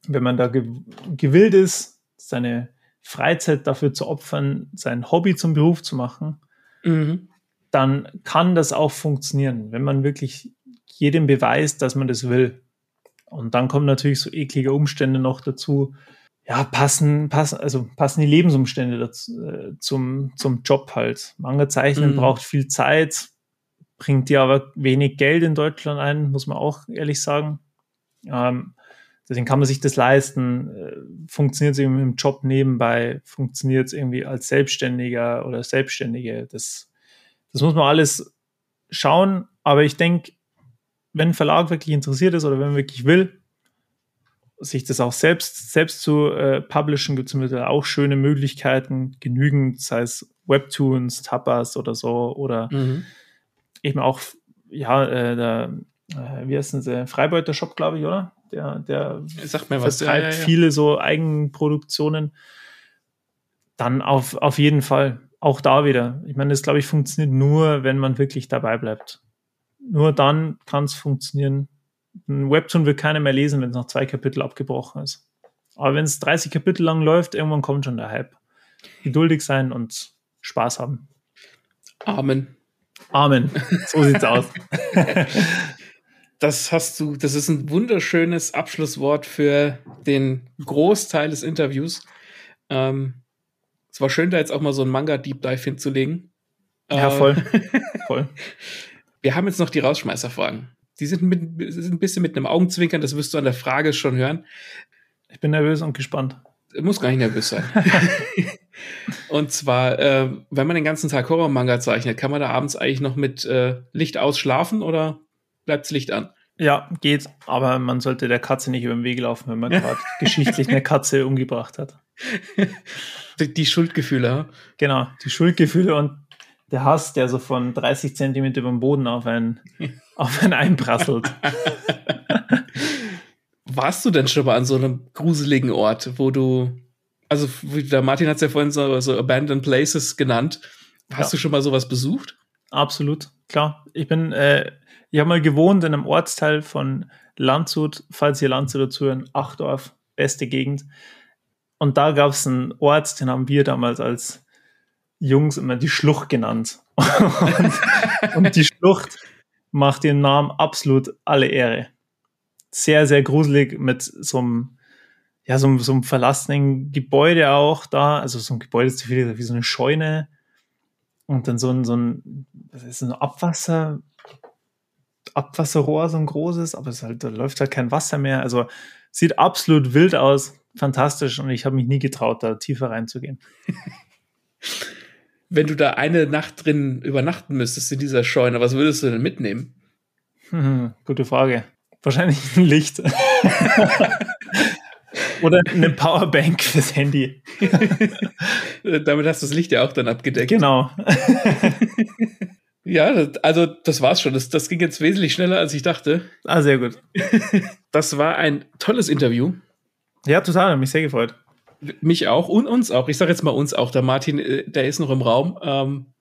[SPEAKER 2] Wenn man da gewillt ist, seine Freizeit dafür zu opfern, sein Hobby zum Beruf zu machen, mhm. dann kann das auch funktionieren, wenn man wirklich jedem beweist, dass man das will. Und dann kommen natürlich so eklige Umstände noch dazu, ja, passen, passen, also passen die Lebensumstände dazu, äh, zum, zum Job halt. Manga zeichnen mhm. braucht viel Zeit, bringt dir aber wenig Geld in Deutschland ein, muss man auch ehrlich sagen. Ähm, deswegen kann man sich das leisten. Äh, funktioniert es irgendwie im Job nebenbei, funktioniert es irgendwie als Selbstständiger oder Selbstständige. Das, das muss man alles schauen. Aber ich denke, wenn ein Verlag wirklich interessiert ist oder wenn man wirklich will, sich das auch selbst, selbst zu äh, publishen, gibt es auch schöne Möglichkeiten, genügend, sei es Webtoons, Tapas oder so, oder mhm. eben auch, ja, äh, der, äh, wie heißt denn der Freibeuter Shop, glaube ich, oder? Der, der
[SPEAKER 3] Sagt mir was.
[SPEAKER 2] vertreibt ja, ja, ja. viele so Eigenproduktionen. Dann auf, auf jeden Fall. Auch da wieder. Ich meine, das glaube ich funktioniert nur, wenn man wirklich dabei bleibt. Nur dann kann es funktionieren, ein Webtoon will keiner mehr lesen, wenn es nach zwei Kapitel abgebrochen ist. Aber wenn es 30 Kapitel lang läuft, irgendwann kommt schon der Hype. Geduldig sein und Spaß haben.
[SPEAKER 3] Amen.
[SPEAKER 2] Amen. So sieht's aus. *laughs*
[SPEAKER 3] Das hast du, das ist ein wunderschönes Abschlusswort für den Großteil des Interviews. Ähm, es war schön, da jetzt auch mal so ein Manga-Deep Dive hinzulegen.
[SPEAKER 2] Ja, voll. *laughs* voll. *laughs*
[SPEAKER 3] Wir haben jetzt noch die Rausschmeißerfragen. Die sind, mit, sind ein bisschen mit einem Augenzwinkern, das wirst du an der Frage schon hören.
[SPEAKER 2] Ich bin nervös und gespannt.
[SPEAKER 3] Muss gar nicht nervös sein. *laughs* und zwar, äh, wenn man den ganzen Tag Horror-Manga zeichnet, kann man da abends eigentlich noch mit äh, Licht ausschlafen oder bleibt das Licht an?
[SPEAKER 2] Ja, geht, aber man sollte der Katze nicht über den Weg laufen, wenn man *laughs* gerade geschichtlich eine Katze umgebracht hat. *laughs*
[SPEAKER 3] Die, die Schuldgefühle.
[SPEAKER 2] Genau, die Schuldgefühle und der Hass, der so von 30 Zentimeter über dem Boden auf einen, *laughs* auf einen einprasselt.
[SPEAKER 3] Warst du denn schon mal an so einem gruseligen Ort, wo du, also der Martin hat es ja vorhin so, so Abandoned Places genannt. Hast ja. du schon mal sowas besucht?
[SPEAKER 2] Absolut, klar. Ich bin, äh, ich habe mal gewohnt in einem Ortsteil von Landshut, falls ihr Landshut dazu hören, Achdorf, beste Gegend. Und da gab es einen Ort, den haben wir damals als Jungs immer die Schlucht genannt. *laughs* und, und die Schlucht macht ihren Namen absolut alle Ehre. Sehr, sehr gruselig mit so einem, ja, so, so einem verlassenen Gebäude auch da. Also so ein Gebäude ist wie so eine Scheune. Und dann so ein, so ein, das ist ein Abwasser, Abwasserrohr, so ein großes, aber es halt, da läuft halt kein Wasser mehr. Also sieht absolut wild aus, fantastisch und ich habe mich nie getraut, da tiefer reinzugehen. *laughs*
[SPEAKER 3] wenn du da eine Nacht drin übernachten müsstest in dieser Scheune, was würdest du denn mitnehmen?
[SPEAKER 2] Hm, *laughs* gute Frage. Wahrscheinlich ein Licht. *laughs* Oder eine Powerbank fürs Handy.
[SPEAKER 3] Damit hast du das Licht ja auch dann abgedeckt.
[SPEAKER 2] Genau.
[SPEAKER 3] Ja, also das war's schon. Das, das ging jetzt wesentlich schneller, als ich dachte.
[SPEAKER 2] Ah, sehr gut.
[SPEAKER 3] das war ein tolles Interview.
[SPEAKER 2] Ja, total. Hat mich sehr gefreut.
[SPEAKER 3] Mich auch und uns auch. Ich sage jetzt mal uns auch. Der Martin, äh, der ist noch im Raum. Ähm,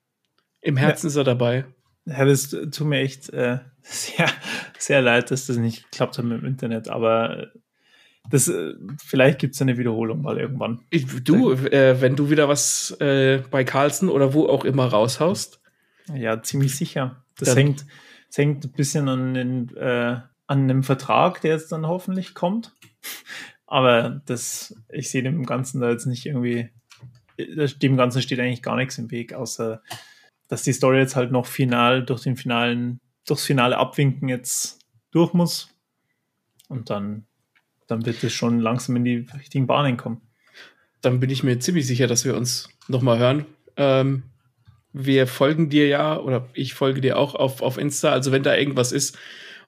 [SPEAKER 3] Im Herzen ja. ist er dabei.
[SPEAKER 2] Ja, das tut mir echt äh, *laughs* sehr, sehr leid, dass das nicht geklappt hat mit dem Internet. Aber das, äh, vielleicht gibt es eine Wiederholung mal irgendwann.
[SPEAKER 3] Ich, du, äh, wenn du wieder was äh, bei Carlsen oder wo auch immer raushaust.
[SPEAKER 2] Ja, ziemlich sicher. Das hängt, das hängt ein bisschen an, den, äh, an einem Vertrag, der jetzt dann hoffentlich kommt. Aber das, ich sehe dem Ganzen da jetzt nicht irgendwie, dem Ganzen steht eigentlich gar nichts im Weg, außer dass die Story jetzt halt noch final durch den finalen, durchs finale Abwinken jetzt durch muss. Und dann dann wird es schon langsam in die richtigen Bahnen kommen.
[SPEAKER 3] Dann bin ich mir ziemlich sicher, dass wir uns nochmal hören. Ähm, wir folgen dir ja, oder ich folge dir auch auf, auf Insta. Also wenn da irgendwas ist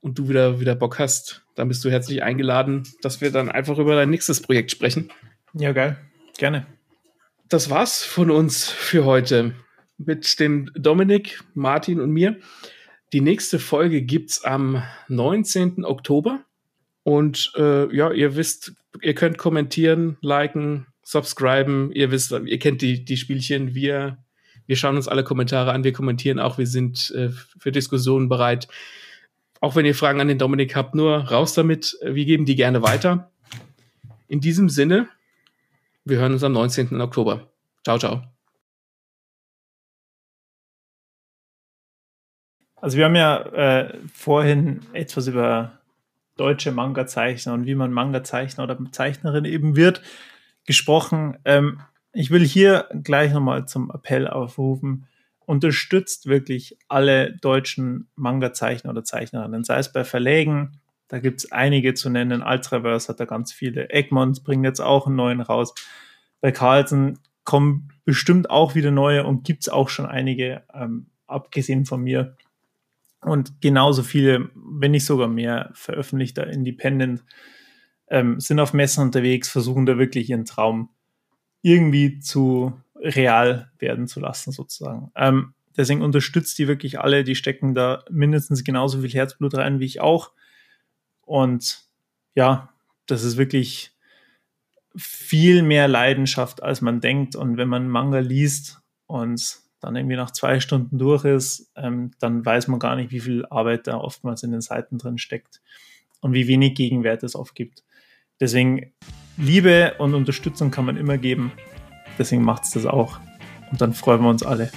[SPEAKER 3] und du wieder, wieder Bock hast, dann bist du herzlich eingeladen, dass wir dann einfach über dein nächstes Projekt sprechen.
[SPEAKER 2] Ja, geil. Gerne.
[SPEAKER 3] Das war's von uns für heute. Mit dem Dominik, Martin und mir. Die nächste Folge gibt's am 19. Oktober. Und äh, ja, ihr wisst, ihr könnt kommentieren, liken, subscriben. Ihr wisst, ihr kennt die, die Spielchen. Wir, wir schauen uns alle Kommentare an, wir kommentieren auch. Wir sind äh, für Diskussionen bereit. Auch wenn ihr Fragen an den Dominik habt, nur raus damit. Wir geben die gerne weiter. In diesem Sinne, wir hören uns am 19. Oktober. Ciao, ciao.
[SPEAKER 2] Also wir haben ja äh, vorhin etwas über deutsche Manga-Zeichner und wie man Manga-Zeichner oder Zeichnerin eben wird, gesprochen. Ähm, ich will hier gleich nochmal zum Appell aufrufen. Unterstützt wirklich alle deutschen Manga-Zeichner oder Zeichnerinnen, sei es bei Verlägen, da gibt es einige zu nennen. Ultraverse hat da ganz viele. Egmont bringt jetzt auch einen neuen raus. Bei Carlsen kommen bestimmt auch wieder neue und gibt es auch schon einige, ähm, abgesehen von mir und genauso viele, wenn nicht sogar mehr, veröffentlichter Independent ähm, sind auf Messen unterwegs, versuchen da wirklich ihren Traum irgendwie zu real werden zu lassen, sozusagen. Ähm, deswegen unterstützt die wirklich alle, die stecken da mindestens genauso viel Herzblut rein wie ich auch. Und ja, das ist wirklich viel mehr Leidenschaft, als man denkt. Und wenn man Manga liest und dann irgendwie nach zwei Stunden durch ist, ähm, dann weiß man gar nicht, wie viel Arbeit da oftmals in den Seiten drin steckt und wie wenig Gegenwert es oft gibt. Deswegen Liebe und Unterstützung kann man immer geben. Deswegen macht es das auch. Und dann freuen wir uns alle.